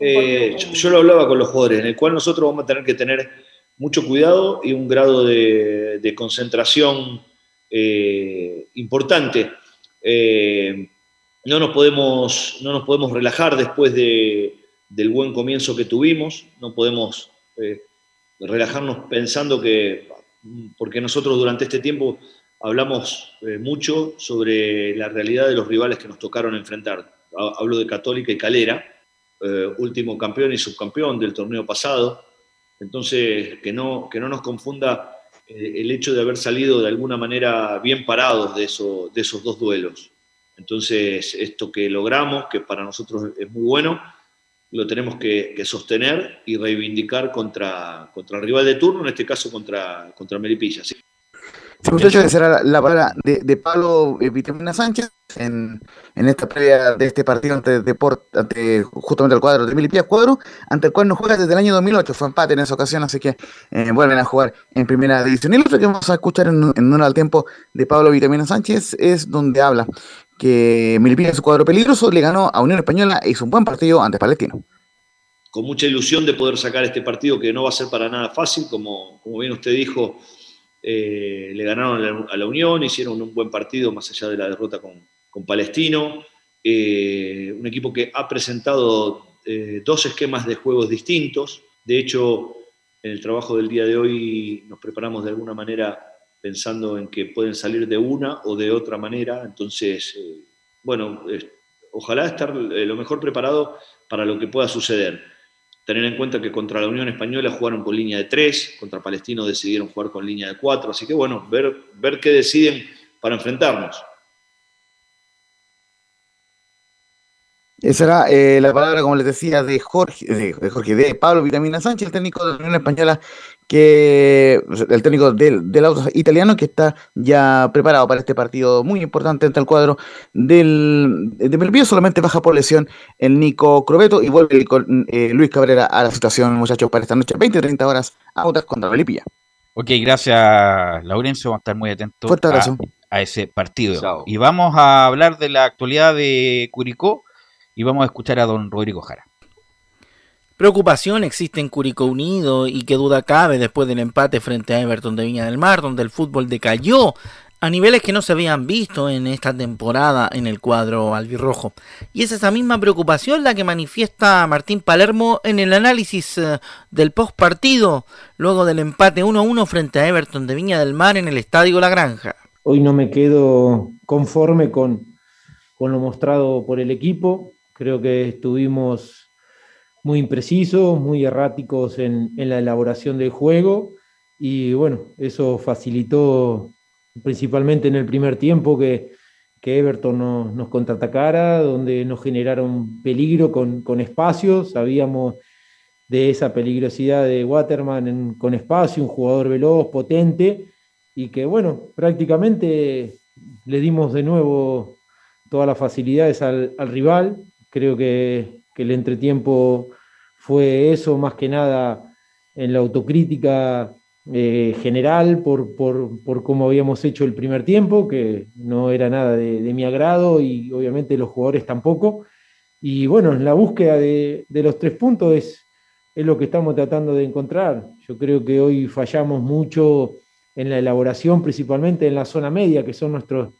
eh, yo, yo lo hablaba con los jugadores, en el cual nosotros vamos a tener que tener mucho cuidado y un grado de, de concentración eh, importante. Eh, no, nos podemos, no nos podemos relajar después de- del buen comienzo que tuvimos, no podemos eh, relajarnos pensando que, porque nosotros durante este tiempo hablamos mucho sobre la realidad de los rivales que nos tocaron enfrentar. Ha- Hablo de Católica y Calera, último campeón y subcampeón del torneo pasado. Entonces, que no, que no nos confunda el hecho de haber salido de alguna manera bien parados de, de esos dos duelos. Entonces, esto que logramos, que para nosotros es muy bueno, lo tenemos que, sostener y reivindicar contra, contra el rival de turno, en este caso contra, contra Melipilla. Sí, muchachos, esa era la, la palabra de, de Pablo Vitamina Sánchez en, en esta previa de este partido ante, Deport, ante justamente el cuadro de Milipías, cuadro ante el cual no juega desde el año 2008, fue empate en esa ocasión, así que eh, vuelven a jugar en primera división. Y lo otro que vamos a escuchar en, en honor al tiempo de Pablo Vitamina Sánchez es donde habla que Milipías es un cuadro peligroso, le ganó a Unión Española e hizo un buen partido ante Palestino. con mucha ilusión de poder sacar este partido que no va a ser para nada fácil, como, como bien usted dijo, eh, le ganaron a la, Unión, hicieron un buen partido más allá de la derrota con, Palestino, Eh, un equipo que ha presentado eh, dos esquemas de juegos distintos, de hecho en el trabajo del día de hoy nos preparamos de alguna manera pensando en que pueden salir de una o de otra manera, entonces, eh, bueno, ojalá estar lo mejor preparado para lo que pueda suceder. Tener en cuenta que contra la Unión Española jugaron con línea de 3, contra Palestino decidieron jugar con línea de 4, así que bueno, ver, ver qué deciden para enfrentarnos. Esa era eh, la palabra, como les decía, de Jorge, de, de Jorge, de Pablo Vitamina Sánchez, el técnico de la Unión Española, que el técnico del, del auto italiano, que está ya preparado para este partido muy importante ante el cuadro del de Melipilla. Solamente baja por lesión el Nico Crobeto y vuelve con eh, Luis Cabrera a la situación, muchachos, para esta noche, 20-30 horas, Autas contra Melipilla. Ok, gracias, Laurencio. Vamos a estar muy atentos Fuerte a, abrazo. a ese partido. Y vamos a hablar de la actualidad de Curicó y vamos a escuchar a don Rodrigo Jara. Preocupación existe en Curicó Unido y qué duda cabe después del empate frente a Everton de Viña del Mar, donde el fútbol decayó a niveles que no se habían visto en esta temporada en el cuadro albirrojo. Y es esa misma preocupación la que manifiesta Martín Palermo en el análisis eh, del post partido, luego del empate 1-1 frente a Everton de Viña del Mar en el Estadio La Granja. Hoy no me quedo conforme con, con lo mostrado por el equipo. Creo que estuvimos muy imprecisos, muy erráticos en, en la elaboración del juego y bueno, eso facilitó principalmente en el primer tiempo que, que Everton nos, nos contraatacara, donde nos generaron peligro con, con espacio, sabíamos de esa peligrosidad de Waterman con espacio, un jugador veloz, potente, y que bueno, prácticamente le dimos de nuevo todas las facilidades al rival. Creo que, el entretiempo fue eso más que nada en la autocrítica eh, general por, por, por cómo habíamos hecho el primer tiempo, que no era nada de, mi agrado y obviamente los jugadores tampoco. Y bueno, la búsqueda de, de los tres puntos es, es lo que estamos tratando de encontrar. Yo creo que hoy fallamos mucho en la elaboración, principalmente en la zona media, que son nuestros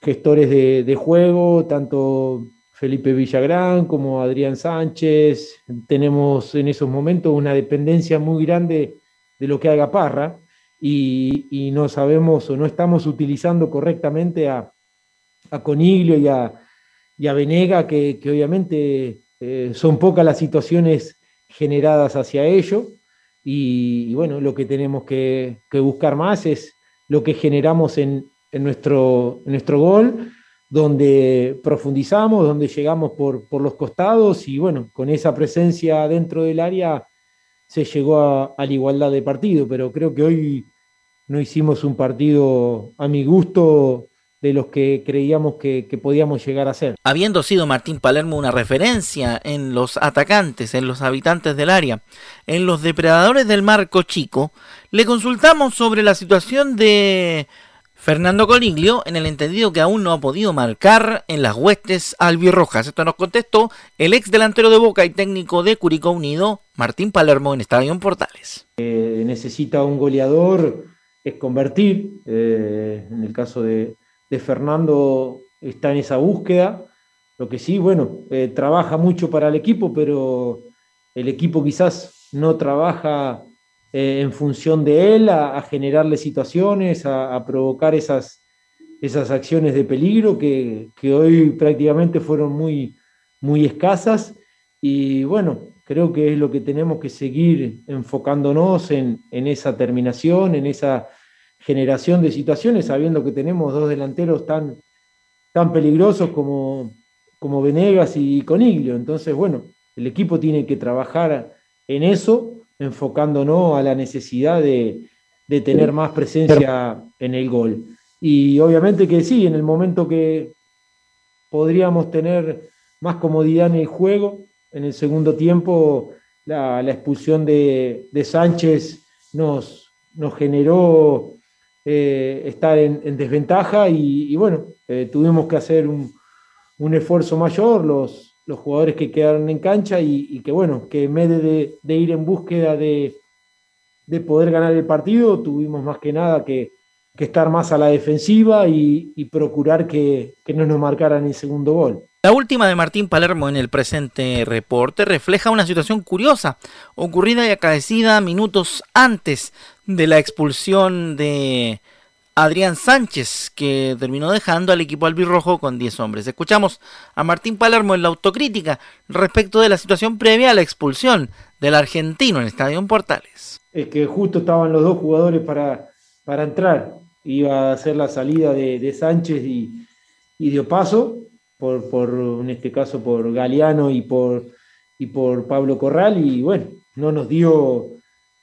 gestores de, de juego, tanto Felipe Villagrán como Adrián Sánchez. Tenemos en esos momentos una dependencia muy grande de lo que haga Parra y, no sabemos o no estamos utilizando correctamente a, a Coniglio y a, a Venega, que, que obviamente eh, son pocas las situaciones generadas hacia ello. Y, y bueno, lo que tenemos que, que buscar más es lo que generamos en, en nuestro, en nuestro gol, donde profundizamos, donde llegamos por, por los costados y bueno, con esa presencia dentro del área se llegó a, a la igualdad de partido, pero creo que hoy no hicimos un partido a mi gusto de los que creíamos que, que, podíamos llegar a ser. Habiendo sido Martín Palermo una referencia en los atacantes, en los habitantes del área, en los depredadores del marco chico, le consultamos sobre la situación de Fernando Coliglio en el entendido que aún no ha podido marcar en las huestes albirrojas. Esto nos contestó el ex delantero de Boca y técnico de Curicó Unido, Martín Palermo, en Estadio Portales. Eh, necesita un goleador, es convertir. Eh, en el caso de, Fernando está en esa búsqueda. Lo que sí, bueno, eh, trabaja mucho para el equipo, pero el equipo quizás no trabaja eh, en función de él, a, generarle situaciones, a, provocar esas, esas acciones de peligro que, hoy prácticamente fueron muy, muy escasas. Y bueno, creo que es lo que tenemos que seguir enfocándonos en, esa terminación, en esa generación de situaciones, sabiendo que tenemos dos delanteros tan, tan peligrosos como, como Venegas y Coniglio. Entonces, bueno, el equipo tiene que trabajar en eso enfocándonos a la necesidad de, tener más presencia en el gol. Y obviamente que sí, en el momento que podríamos tener más comodidad en el juego, en el segundo tiempo la, expulsión de, Sánchez nos, nos generó eh, estar en, desventaja y, bueno, eh, tuvimos que hacer un, un esfuerzo mayor, los, los jugadores que quedaron en cancha y, que bueno, que en vez de, ir en búsqueda de, poder ganar el partido, tuvimos más que nada que, estar más a la defensiva y, procurar que, no nos marcaran el segundo gol. La última de Martín Palermo en el presente reporte refleja una situación curiosa, ocurrida y acaecida minutos antes de la expulsión de Adrián Sánchez, que terminó dejando al equipo albirrojo con 10 hombres. Escuchamos a Martín Palermo en la autocrítica respecto de la situación previa a la expulsión del argentino en Estadio Portales. Es que justo estaban los dos jugadores para, para entrar. Iba a ser la salida de, Sánchez y, de Opaso, por, por, en este caso por Galeano y por, y por Pablo Corral, y bueno, no nos dio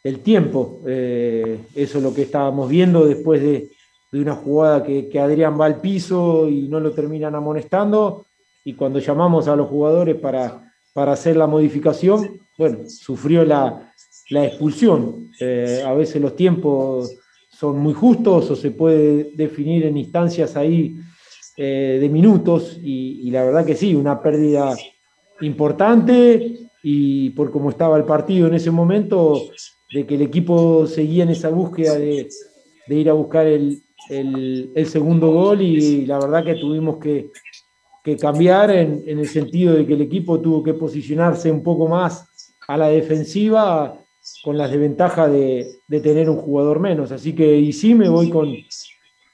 el tiempo. Eh, eso es lo que estábamos viendo después de, de una jugada que, Adrián va al piso y no lo terminan amonestando, y cuando llamamos a los jugadores para, para hacer la modificación, bueno, sufrió la, expulsión. Eh, a veces los tiempos son muy justos o se puede definir en instancias ahí eh, de minutos, y, la verdad que sí, una pérdida importante, y por cómo estaba el partido en ese momento, de que el equipo seguía en esa búsqueda de, de ir a buscar el, el, segundo gol y la verdad que tuvimos que, cambiar en, el sentido de que el equipo tuvo que posicionarse un poco más a la defensiva con las desventajas de, tener un jugador menos. Así que y sí me voy con,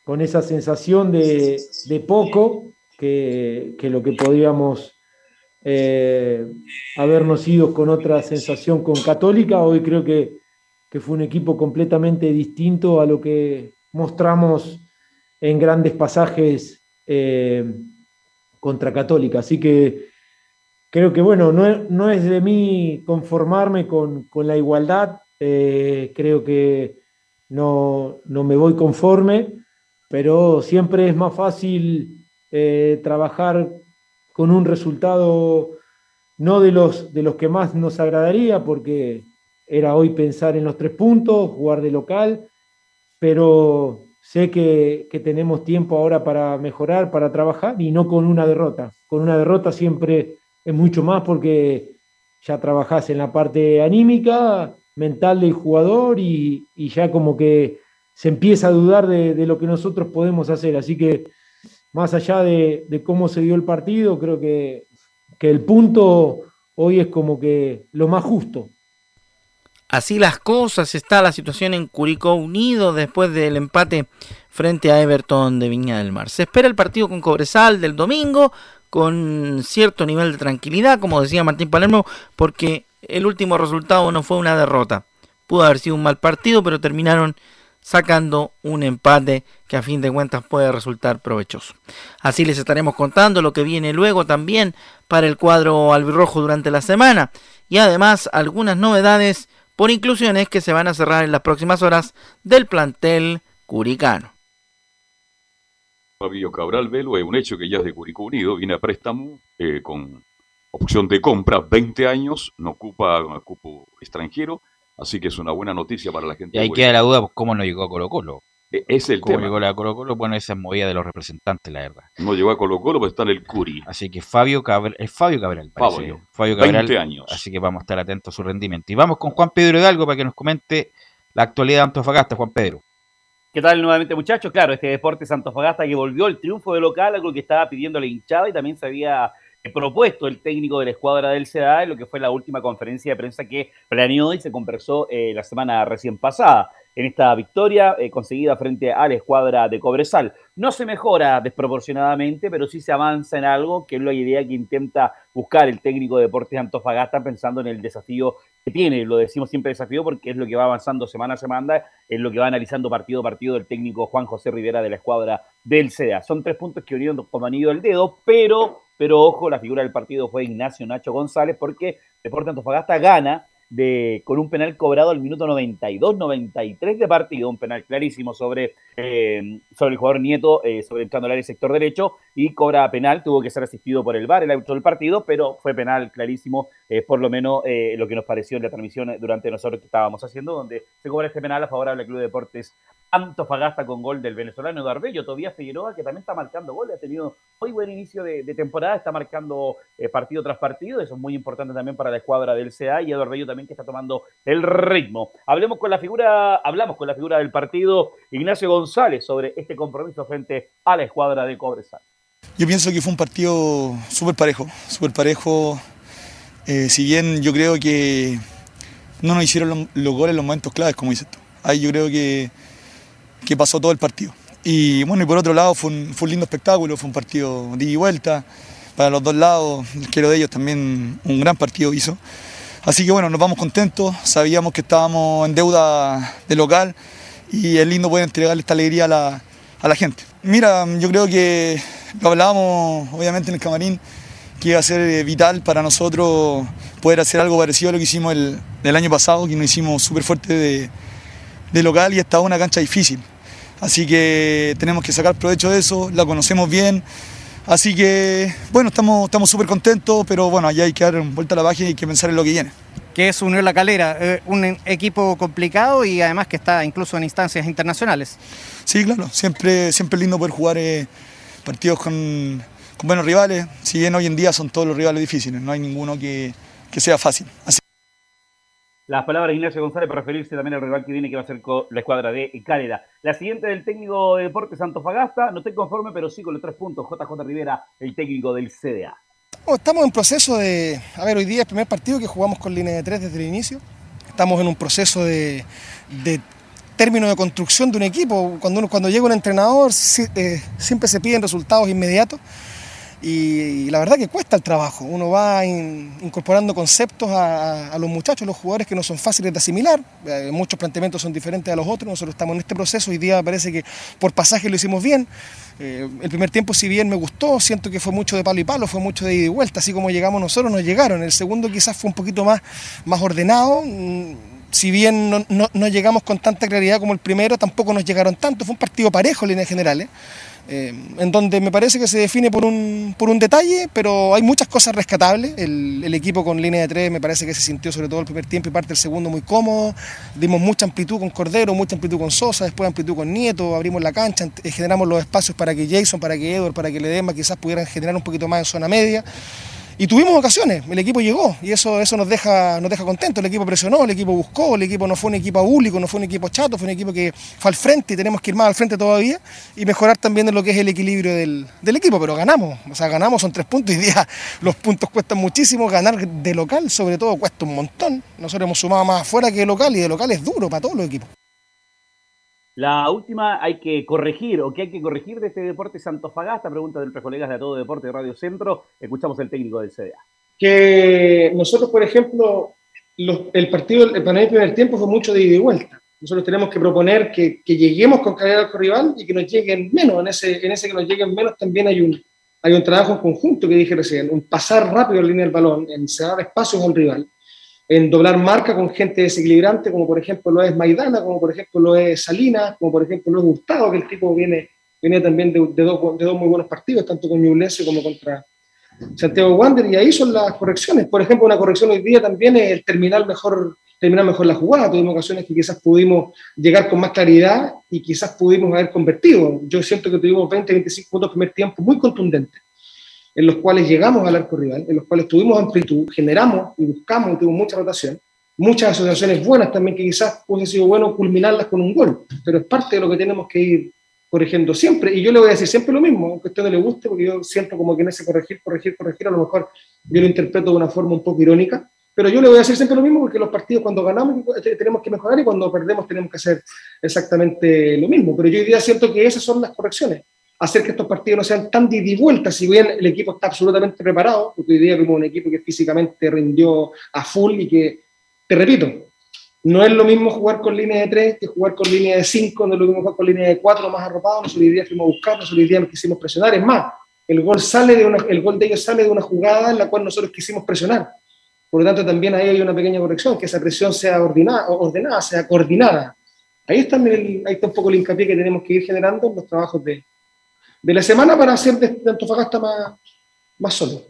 con esa sensación de, poco que, lo que podríamos eh, habernos ido con otra sensación con Católica. Hoy creo que, que fue un equipo completamente distinto a lo que mostramos en grandes pasajes eh, contra Católica. Así que creo que, bueno, no, es de mí conformarme con, la igualdad, eh, creo que no, me voy conforme, pero siempre es más fácil eh, trabajar con un resultado no de los, de los que más nos agradaría, porque era hoy pensar en los tres puntos, jugar de local, pero sé que, tenemos tiempo ahora para mejorar, para trabajar y no con una derrota. Con una derrota siempre es mucho más porque ya trabajás en la parte anímica, mental del jugador y, ya como que se empieza a dudar de, lo que nosotros podemos hacer. Así que más allá de, cómo se dio el partido, creo que, que el punto hoy es como que lo más justo. Así las cosas, está la situación en Curicó Unido después del empate frente a Everton de Viña del Mar. Se espera el partido con Cobresal del domingo con cierto nivel de tranquilidad, como decía Martín Palermo, porque el último resultado no fue una derrota. Pudo haber sido un mal partido, pero terminaron sacando un empate que a fin de cuentas puede resultar provechoso. Así les estaremos contando lo que viene luego también para el cuadro albirrojo durante la semana y además algunas novedades por inclusiones que se van a cerrar en las próximas horas del plantel curicano. Fabio Cabral Velo es un hecho que ya es de Curicó Unido, viene a préstamo eh, con opción de compra, 20 años, no ocupa un cupo extranjero, así que es una buena noticia para la gente. Y ahí queda la duda, pues, ¿cómo no llegó a Colo Colo? E- Es el ¿Cómo tema. llegó a Colo Colo? Bueno, esa es movida de los representantes, la verdad. No llegó a Colo Colo, pues está en el Curi. Así que Fabio Cabral, es Fabio Cabral, parece. Fabio, Fabio Cabral. 20 años. Así que vamos a estar atentos a su rendimiento. Y vamos con Juan Pedro Hidalgo para que nos comente la actualidad de Antofagasta, Juan Pedro. ¿Qué tal nuevamente, muchachos? Claro, este Deportes Antofagasta que volvió el triunfo de local, algo que estaba pidiendo la hinchada y también se había propuesto el técnico de la escuadra del CDA en lo que fue la última conferencia de prensa que planeó y se conversó eh, la semana recién pasada. En esta victoria eh, conseguida frente a la escuadra de Cobresal. No se mejora desproporcionadamente, pero sí se avanza en algo que es la idea que intenta buscar el técnico de Deportes Antofagasta pensando en el desafío que tiene. Lo decimos siempre desafío porque es lo que va avanzando semana a semana, es lo que va analizando partido a partido el técnico Juan José Rivera de la escuadra del CDA. Son tres puntos que unieron como anillo al dedo, pero, pero ojo, la figura del partido fue Ignacio Nacho González porque Deportes Antofagasta gana de, con un penal cobrado al minuto 92-93 de partido, un penal clarísimo sobre, eh, sobre el jugador Nieto, eh, sobre entrando al área sector derecho, y cobra penal, tuvo que ser asistido por el VAR, el árbitro del partido, pero fue penal clarísimo, eh, por lo menos eh, lo que nos pareció en la transmisión durante nosotros que estábamos haciendo, donde se cobra este penal a favorable al Club de Deportes Antofagasta con gol del venezolano Eduardo Bello, Tobías Figueroa, que también está marcando goles, ha tenido muy buen inicio de, de temporada, está marcando eh, partido tras partido, eso es muy importante también para la escuadra del CA y Eduardo Bello también que está tomando el ritmo. Hablemos con la figura, hablamos con la figura del partido, Ignacio González, sobre este compromiso frente a la escuadra de Cobresal. Yo pienso que fue un partido súper parejo, súper parejo. Eh, si bien yo creo que no nos hicieron los, los goles en los momentos claves, como dices tú. Ahí yo creo que, que pasó todo el partido. Y bueno, y por otro lado fue un, fue un lindo espectáculo, fue un partido de y vuelta para los dos lados. El quiero de ellos también un gran partido hizo. Así que bueno, nos vamos contentos, sabíamos que estábamos en deuda de local y es lindo poder entregarle esta alegría a la, a la gente. Mira, yo creo que lo hablábamos obviamente en el camarín, que iba a ser eh, vital para nosotros poder hacer algo parecido a lo que hicimos el, el año pasado, que nos hicimos súper fuerte de, de local y esta es una cancha difícil. Así que tenemos que sacar provecho de eso, la conocemos bien. Así que, bueno, estamos estamos súper contentos, pero bueno, allá hay que dar vuelta a la página y hay que pensar en lo que viene. que es Unión La Calera, eh, un equipo complicado y además que está incluso en instancias internacionales. Sí, claro, siempre, siempre es lindo poder jugar eh, partidos con, con buenos rivales, si bien hoy en día son todos los rivales difíciles, no hay ninguno que, que sea fácil. Así Las palabras de Ignacio González para referirse también al rival que viene que va a ser la escuadra de Calera. La siguiente del técnico de Deportes Antofagasta, no estoy conforme, pero sí con los tres puntos. JJ Rivera, el técnico del CDA. Oh, Estamos en proceso de. A ver, hoy día es el primer partido que jugamos con línea de tres desde el inicio. Estamos en un proceso de, de término de construcción de un equipo. Cuando, uno, cuando llega un entrenador, eh, siempre se piden resultados inmediatos. Y, la verdad que cuesta el trabajo. Uno va in- incorporando conceptos a, a- los muchachos, los jugadores que no son fáciles de asimilar. Eh, muchos planteamientos son diferentes a los otros. Nosotros estamos en este proceso. Hoy día parece que por pasaje lo hicimos bien. Eh, el primer tiempo, si bien me gustó, siento que fue mucho de palo y palo, fue mucho de ida y vuelta. Así como llegamos nosotros, nos llegaron. El segundo quizás fue un poquito más, más ordenado. Mm, Si bien no, no- no llegamos con tanta claridad como el primero, tampoco nos llegaron tanto. Fue un partido parejo en líneas generales. eh, en donde me parece que se define por un, por un detalle, pero hay muchas cosas rescatables. El, el equipo con línea de tres me parece que se sintió sobre todo el primer tiempo y parte del segundo muy cómodo. Dimos mucha amplitud con Cordero, mucha amplitud con Sosa, después amplitud con Nieto, abrimos la cancha, eh, generamos los espacios para que Jason, para que Edward, para que Ledema quizás pudieran generar un poquito más en zona media. Y tuvimos ocasiones, el equipo llegó y eso, eso nos, deja, nos deja contentos. El equipo presionó, el equipo buscó, el equipo no fue un equipo abúlico, no fue un equipo chato, fue un equipo que fue al frente y tenemos que ir más al frente todavía y mejorar también en lo que es el equilibrio del, del equipo. Pero ganamos, o sea, ganamos, son tres puntos [LAUGHS] y día los puntos cuestan muchísimo. Ganar de local, sobre todo, cuesta un montón. Nosotros hemos sumado más afuera que de local y de local es duro para todos los equipos. La última hay que corregir, o que hay que corregir de este Deportes Antofagasta, pregunta de nuestros colegas de A Todo Deporte de Radio Centro. Escuchamos el técnico del CDA. que nosotros, por ejemplo, los- el partido, el panel primer tiempo fue mucho de ida y vuelta. Nosotros tenemos que proponer que, que lleguemos con calidad al rival y que nos lleguen menos. En ese, en ese que nos lleguen menos también hay un, hay un trabajo en conjunto que dije recién, un pasar rápido en línea del balón, en cerrar espacios al rival, en doblar marca con gente desequilibrante, como por ejemplo lo es Maidana, como por ejemplo lo es Salinas, como por ejemplo lo es Gustavo, que el tipo viene venía también de, de dos, de dos muy buenos partidos, tanto con Ñublense como contra Santiago Wander, y ahí son las correcciones. Por ejemplo, una corrección hoy día también es el terminar mejor, terminar mejor la jugada. Tuvimos ocasiones que quizás pudimos llegar con más claridad y quizás pudimos haber convertido. Yo siento que tuvimos 20, 25 puntos primer tiempo muy contundentes, en los cuales llegamos al arco rival, en los cuales tuvimos amplitud, generamos y buscamos y tuvimos mucha rotación. Muchas asociaciones buenas también que quizás hubiese sido bueno culminarlas con un gol, pero es parte de lo que tenemos que ir corrigiendo siempre. Y yo le voy a decir siempre lo mismo, aunque a usted no le guste, porque yo siento como que en ese corregir, corregir, corregir, a lo mejor yo lo interpreto de una forma un poco irónica, pero yo le voy a decir siempre lo mismo porque los partidos cuando ganamos tenemos que mejorar y cuando perdemos tenemos que hacer exactamente lo mismo. Pero yo hoy día siento que esas son las correcciones. Hacer que estos partidos no sean tan de vuelta, si bien el equipo está absolutamente preparado, porque hoy día vimos un equipo que físicamente rindió a full y que, te repito, no es lo mismo jugar con línea de 3 que jugar con línea de 5, no es lo mismo jugar con línea de 4 más arropado, nosotros hoy día fuimos a buscar, nosotros hoy día nos quisimos presionar, es más, el gol, sale de una, el gol de ellos sale de una jugada en la cual nosotros quisimos presionar. Por lo tanto, también ahí hay una pequeña corrección, que esa presión sea ordenada, ordenada sea coordinada. Ahí está, el, ahí está un poco el hincapié que tenemos que ir generando en los trabajos de, de la semana para hacer de, de Antofagasta más, más solo.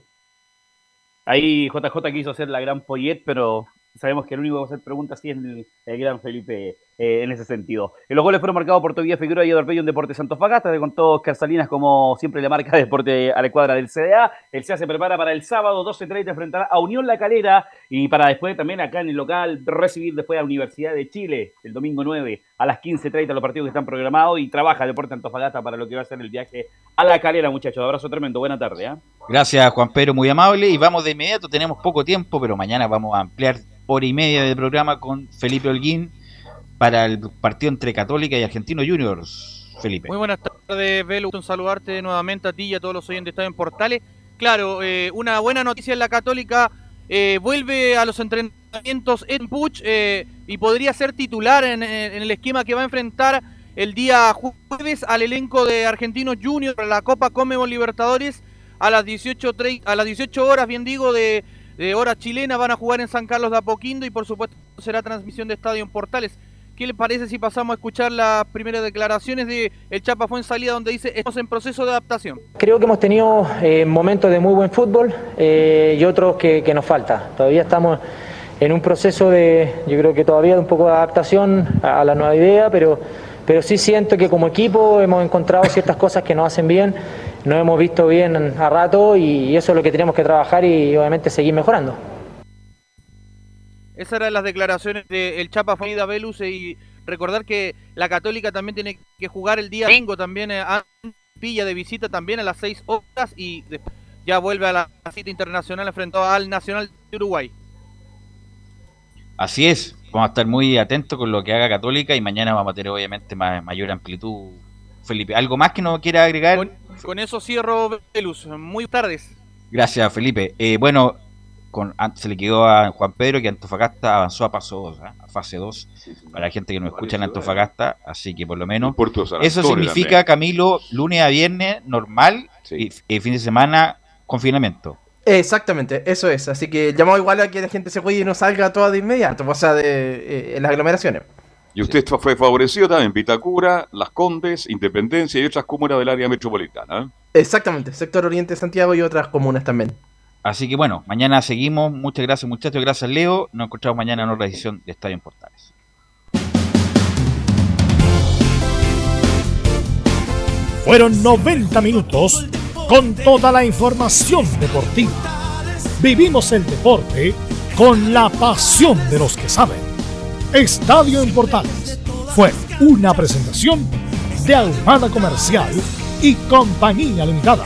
Ahí JJ quiso hacer la gran pollet, pero sabemos que el único que va a hacer preguntas sí es el gran Felipe eh, en ese sentido. Y los goles fueron marcados por Tobías Figueroa y Eduardo en Deportes Santofagasta, con todos Oscar Salinas, como siempre le marca [LAUGHS] Deporte a la cuadra del CDA. El CDA se prepara para el sábado 12.30 enfrentar a Unión La Calera y para después también acá en el local recibir después a Universidad de Chile el domingo 9 a las 15.30 los partidos que están programados y trabaja Deporte Antofagasta para lo que va a ser el viaje a La Calera, muchachos. Abrazo tremendo, buena tarde. ¿eh? Gracias Juan Pedro, muy amable y vamos de inmediato, tenemos poco tiempo, pero mañana vamos a ampliar hora y media de programa con Felipe Holguín para el partido entre Católica y Argentino Juniors. Felipe. Muy buenas tardes, Velo. Un saludarte nuevamente a ti y a todos los oyentes de en Portales. Claro, eh, una buena noticia en la Católica. Eh, vuelve a los entrenamientos en Puch eh, y podría ser titular en, en, el esquema que va a enfrentar el día jueves al elenco de Argentinos Juniors para la Copa Comebol Libertadores a las 18, a las 18 horas, bien digo, de, de hora chilena. Van a jugar en San Carlos de Apoquindo y por supuesto será transmisión de Estadio en Portales. ¿Qué le parece si pasamos a escuchar las primeras declaraciones de el Chapa fue en salida donde dice estamos en proceso de adaptación? Creo que hemos tenido eh, momentos de muy buen fútbol eh, y otros que, nos falta. Todavía estamos en un proceso de, yo creo que todavía de un poco de adaptación a, la nueva idea, pero, pero sí siento que como equipo hemos encontrado ciertas cosas que nos hacen bien, nos hemos visto bien a rato y eso es lo que tenemos que trabajar y obviamente seguir mejorando. Esas eran las declaraciones del Chapa Faida Velus y recordar que la Católica también tiene que jugar el día domingo también a Pilla de visita también a las 6 horas y después ya vuelve a la cita internacional enfrentado al Nacional de Uruguay. Así es, vamos a estar muy atentos con lo que haga Católica y mañana vamos a tener obviamente más, mayor amplitud. Felipe, ¿algo más que nos quiera agregar? Con, con eso cierro, Velus. Muy tardes. Gracias, Felipe. Eh, bueno, con, se le quedó a Juan Pedro que Antofagasta avanzó a paso 2, ¿eh? a fase 2, para la gente que no escucha en Antofagasta, así que por lo menos eso significa, también. Camilo, lunes a viernes normal sí. y, y, fin de semana confinamiento. Exactamente, eso es, así que llamamos igual a que la gente se cuide y no salga toda de inmediato, o sea, de, eh, en las aglomeraciones. Y usted sí. fue favorecido también, Vitacura, Las Condes, Independencia y otras comunas del área metropolitana. ¿eh? Exactamente, sector Oriente Santiago y otras comunas también. Así que bueno, mañana seguimos. Muchas gracias muchachos, gracias Leo. Nos encontramos mañana en otra edición de Estadio en Portales. Fueron 90 minutos con toda la información deportiva. Vivimos el deporte con la pasión de los que saben. Estadio en Portales fue una presentación de Almada Comercial y Compañía Limitada.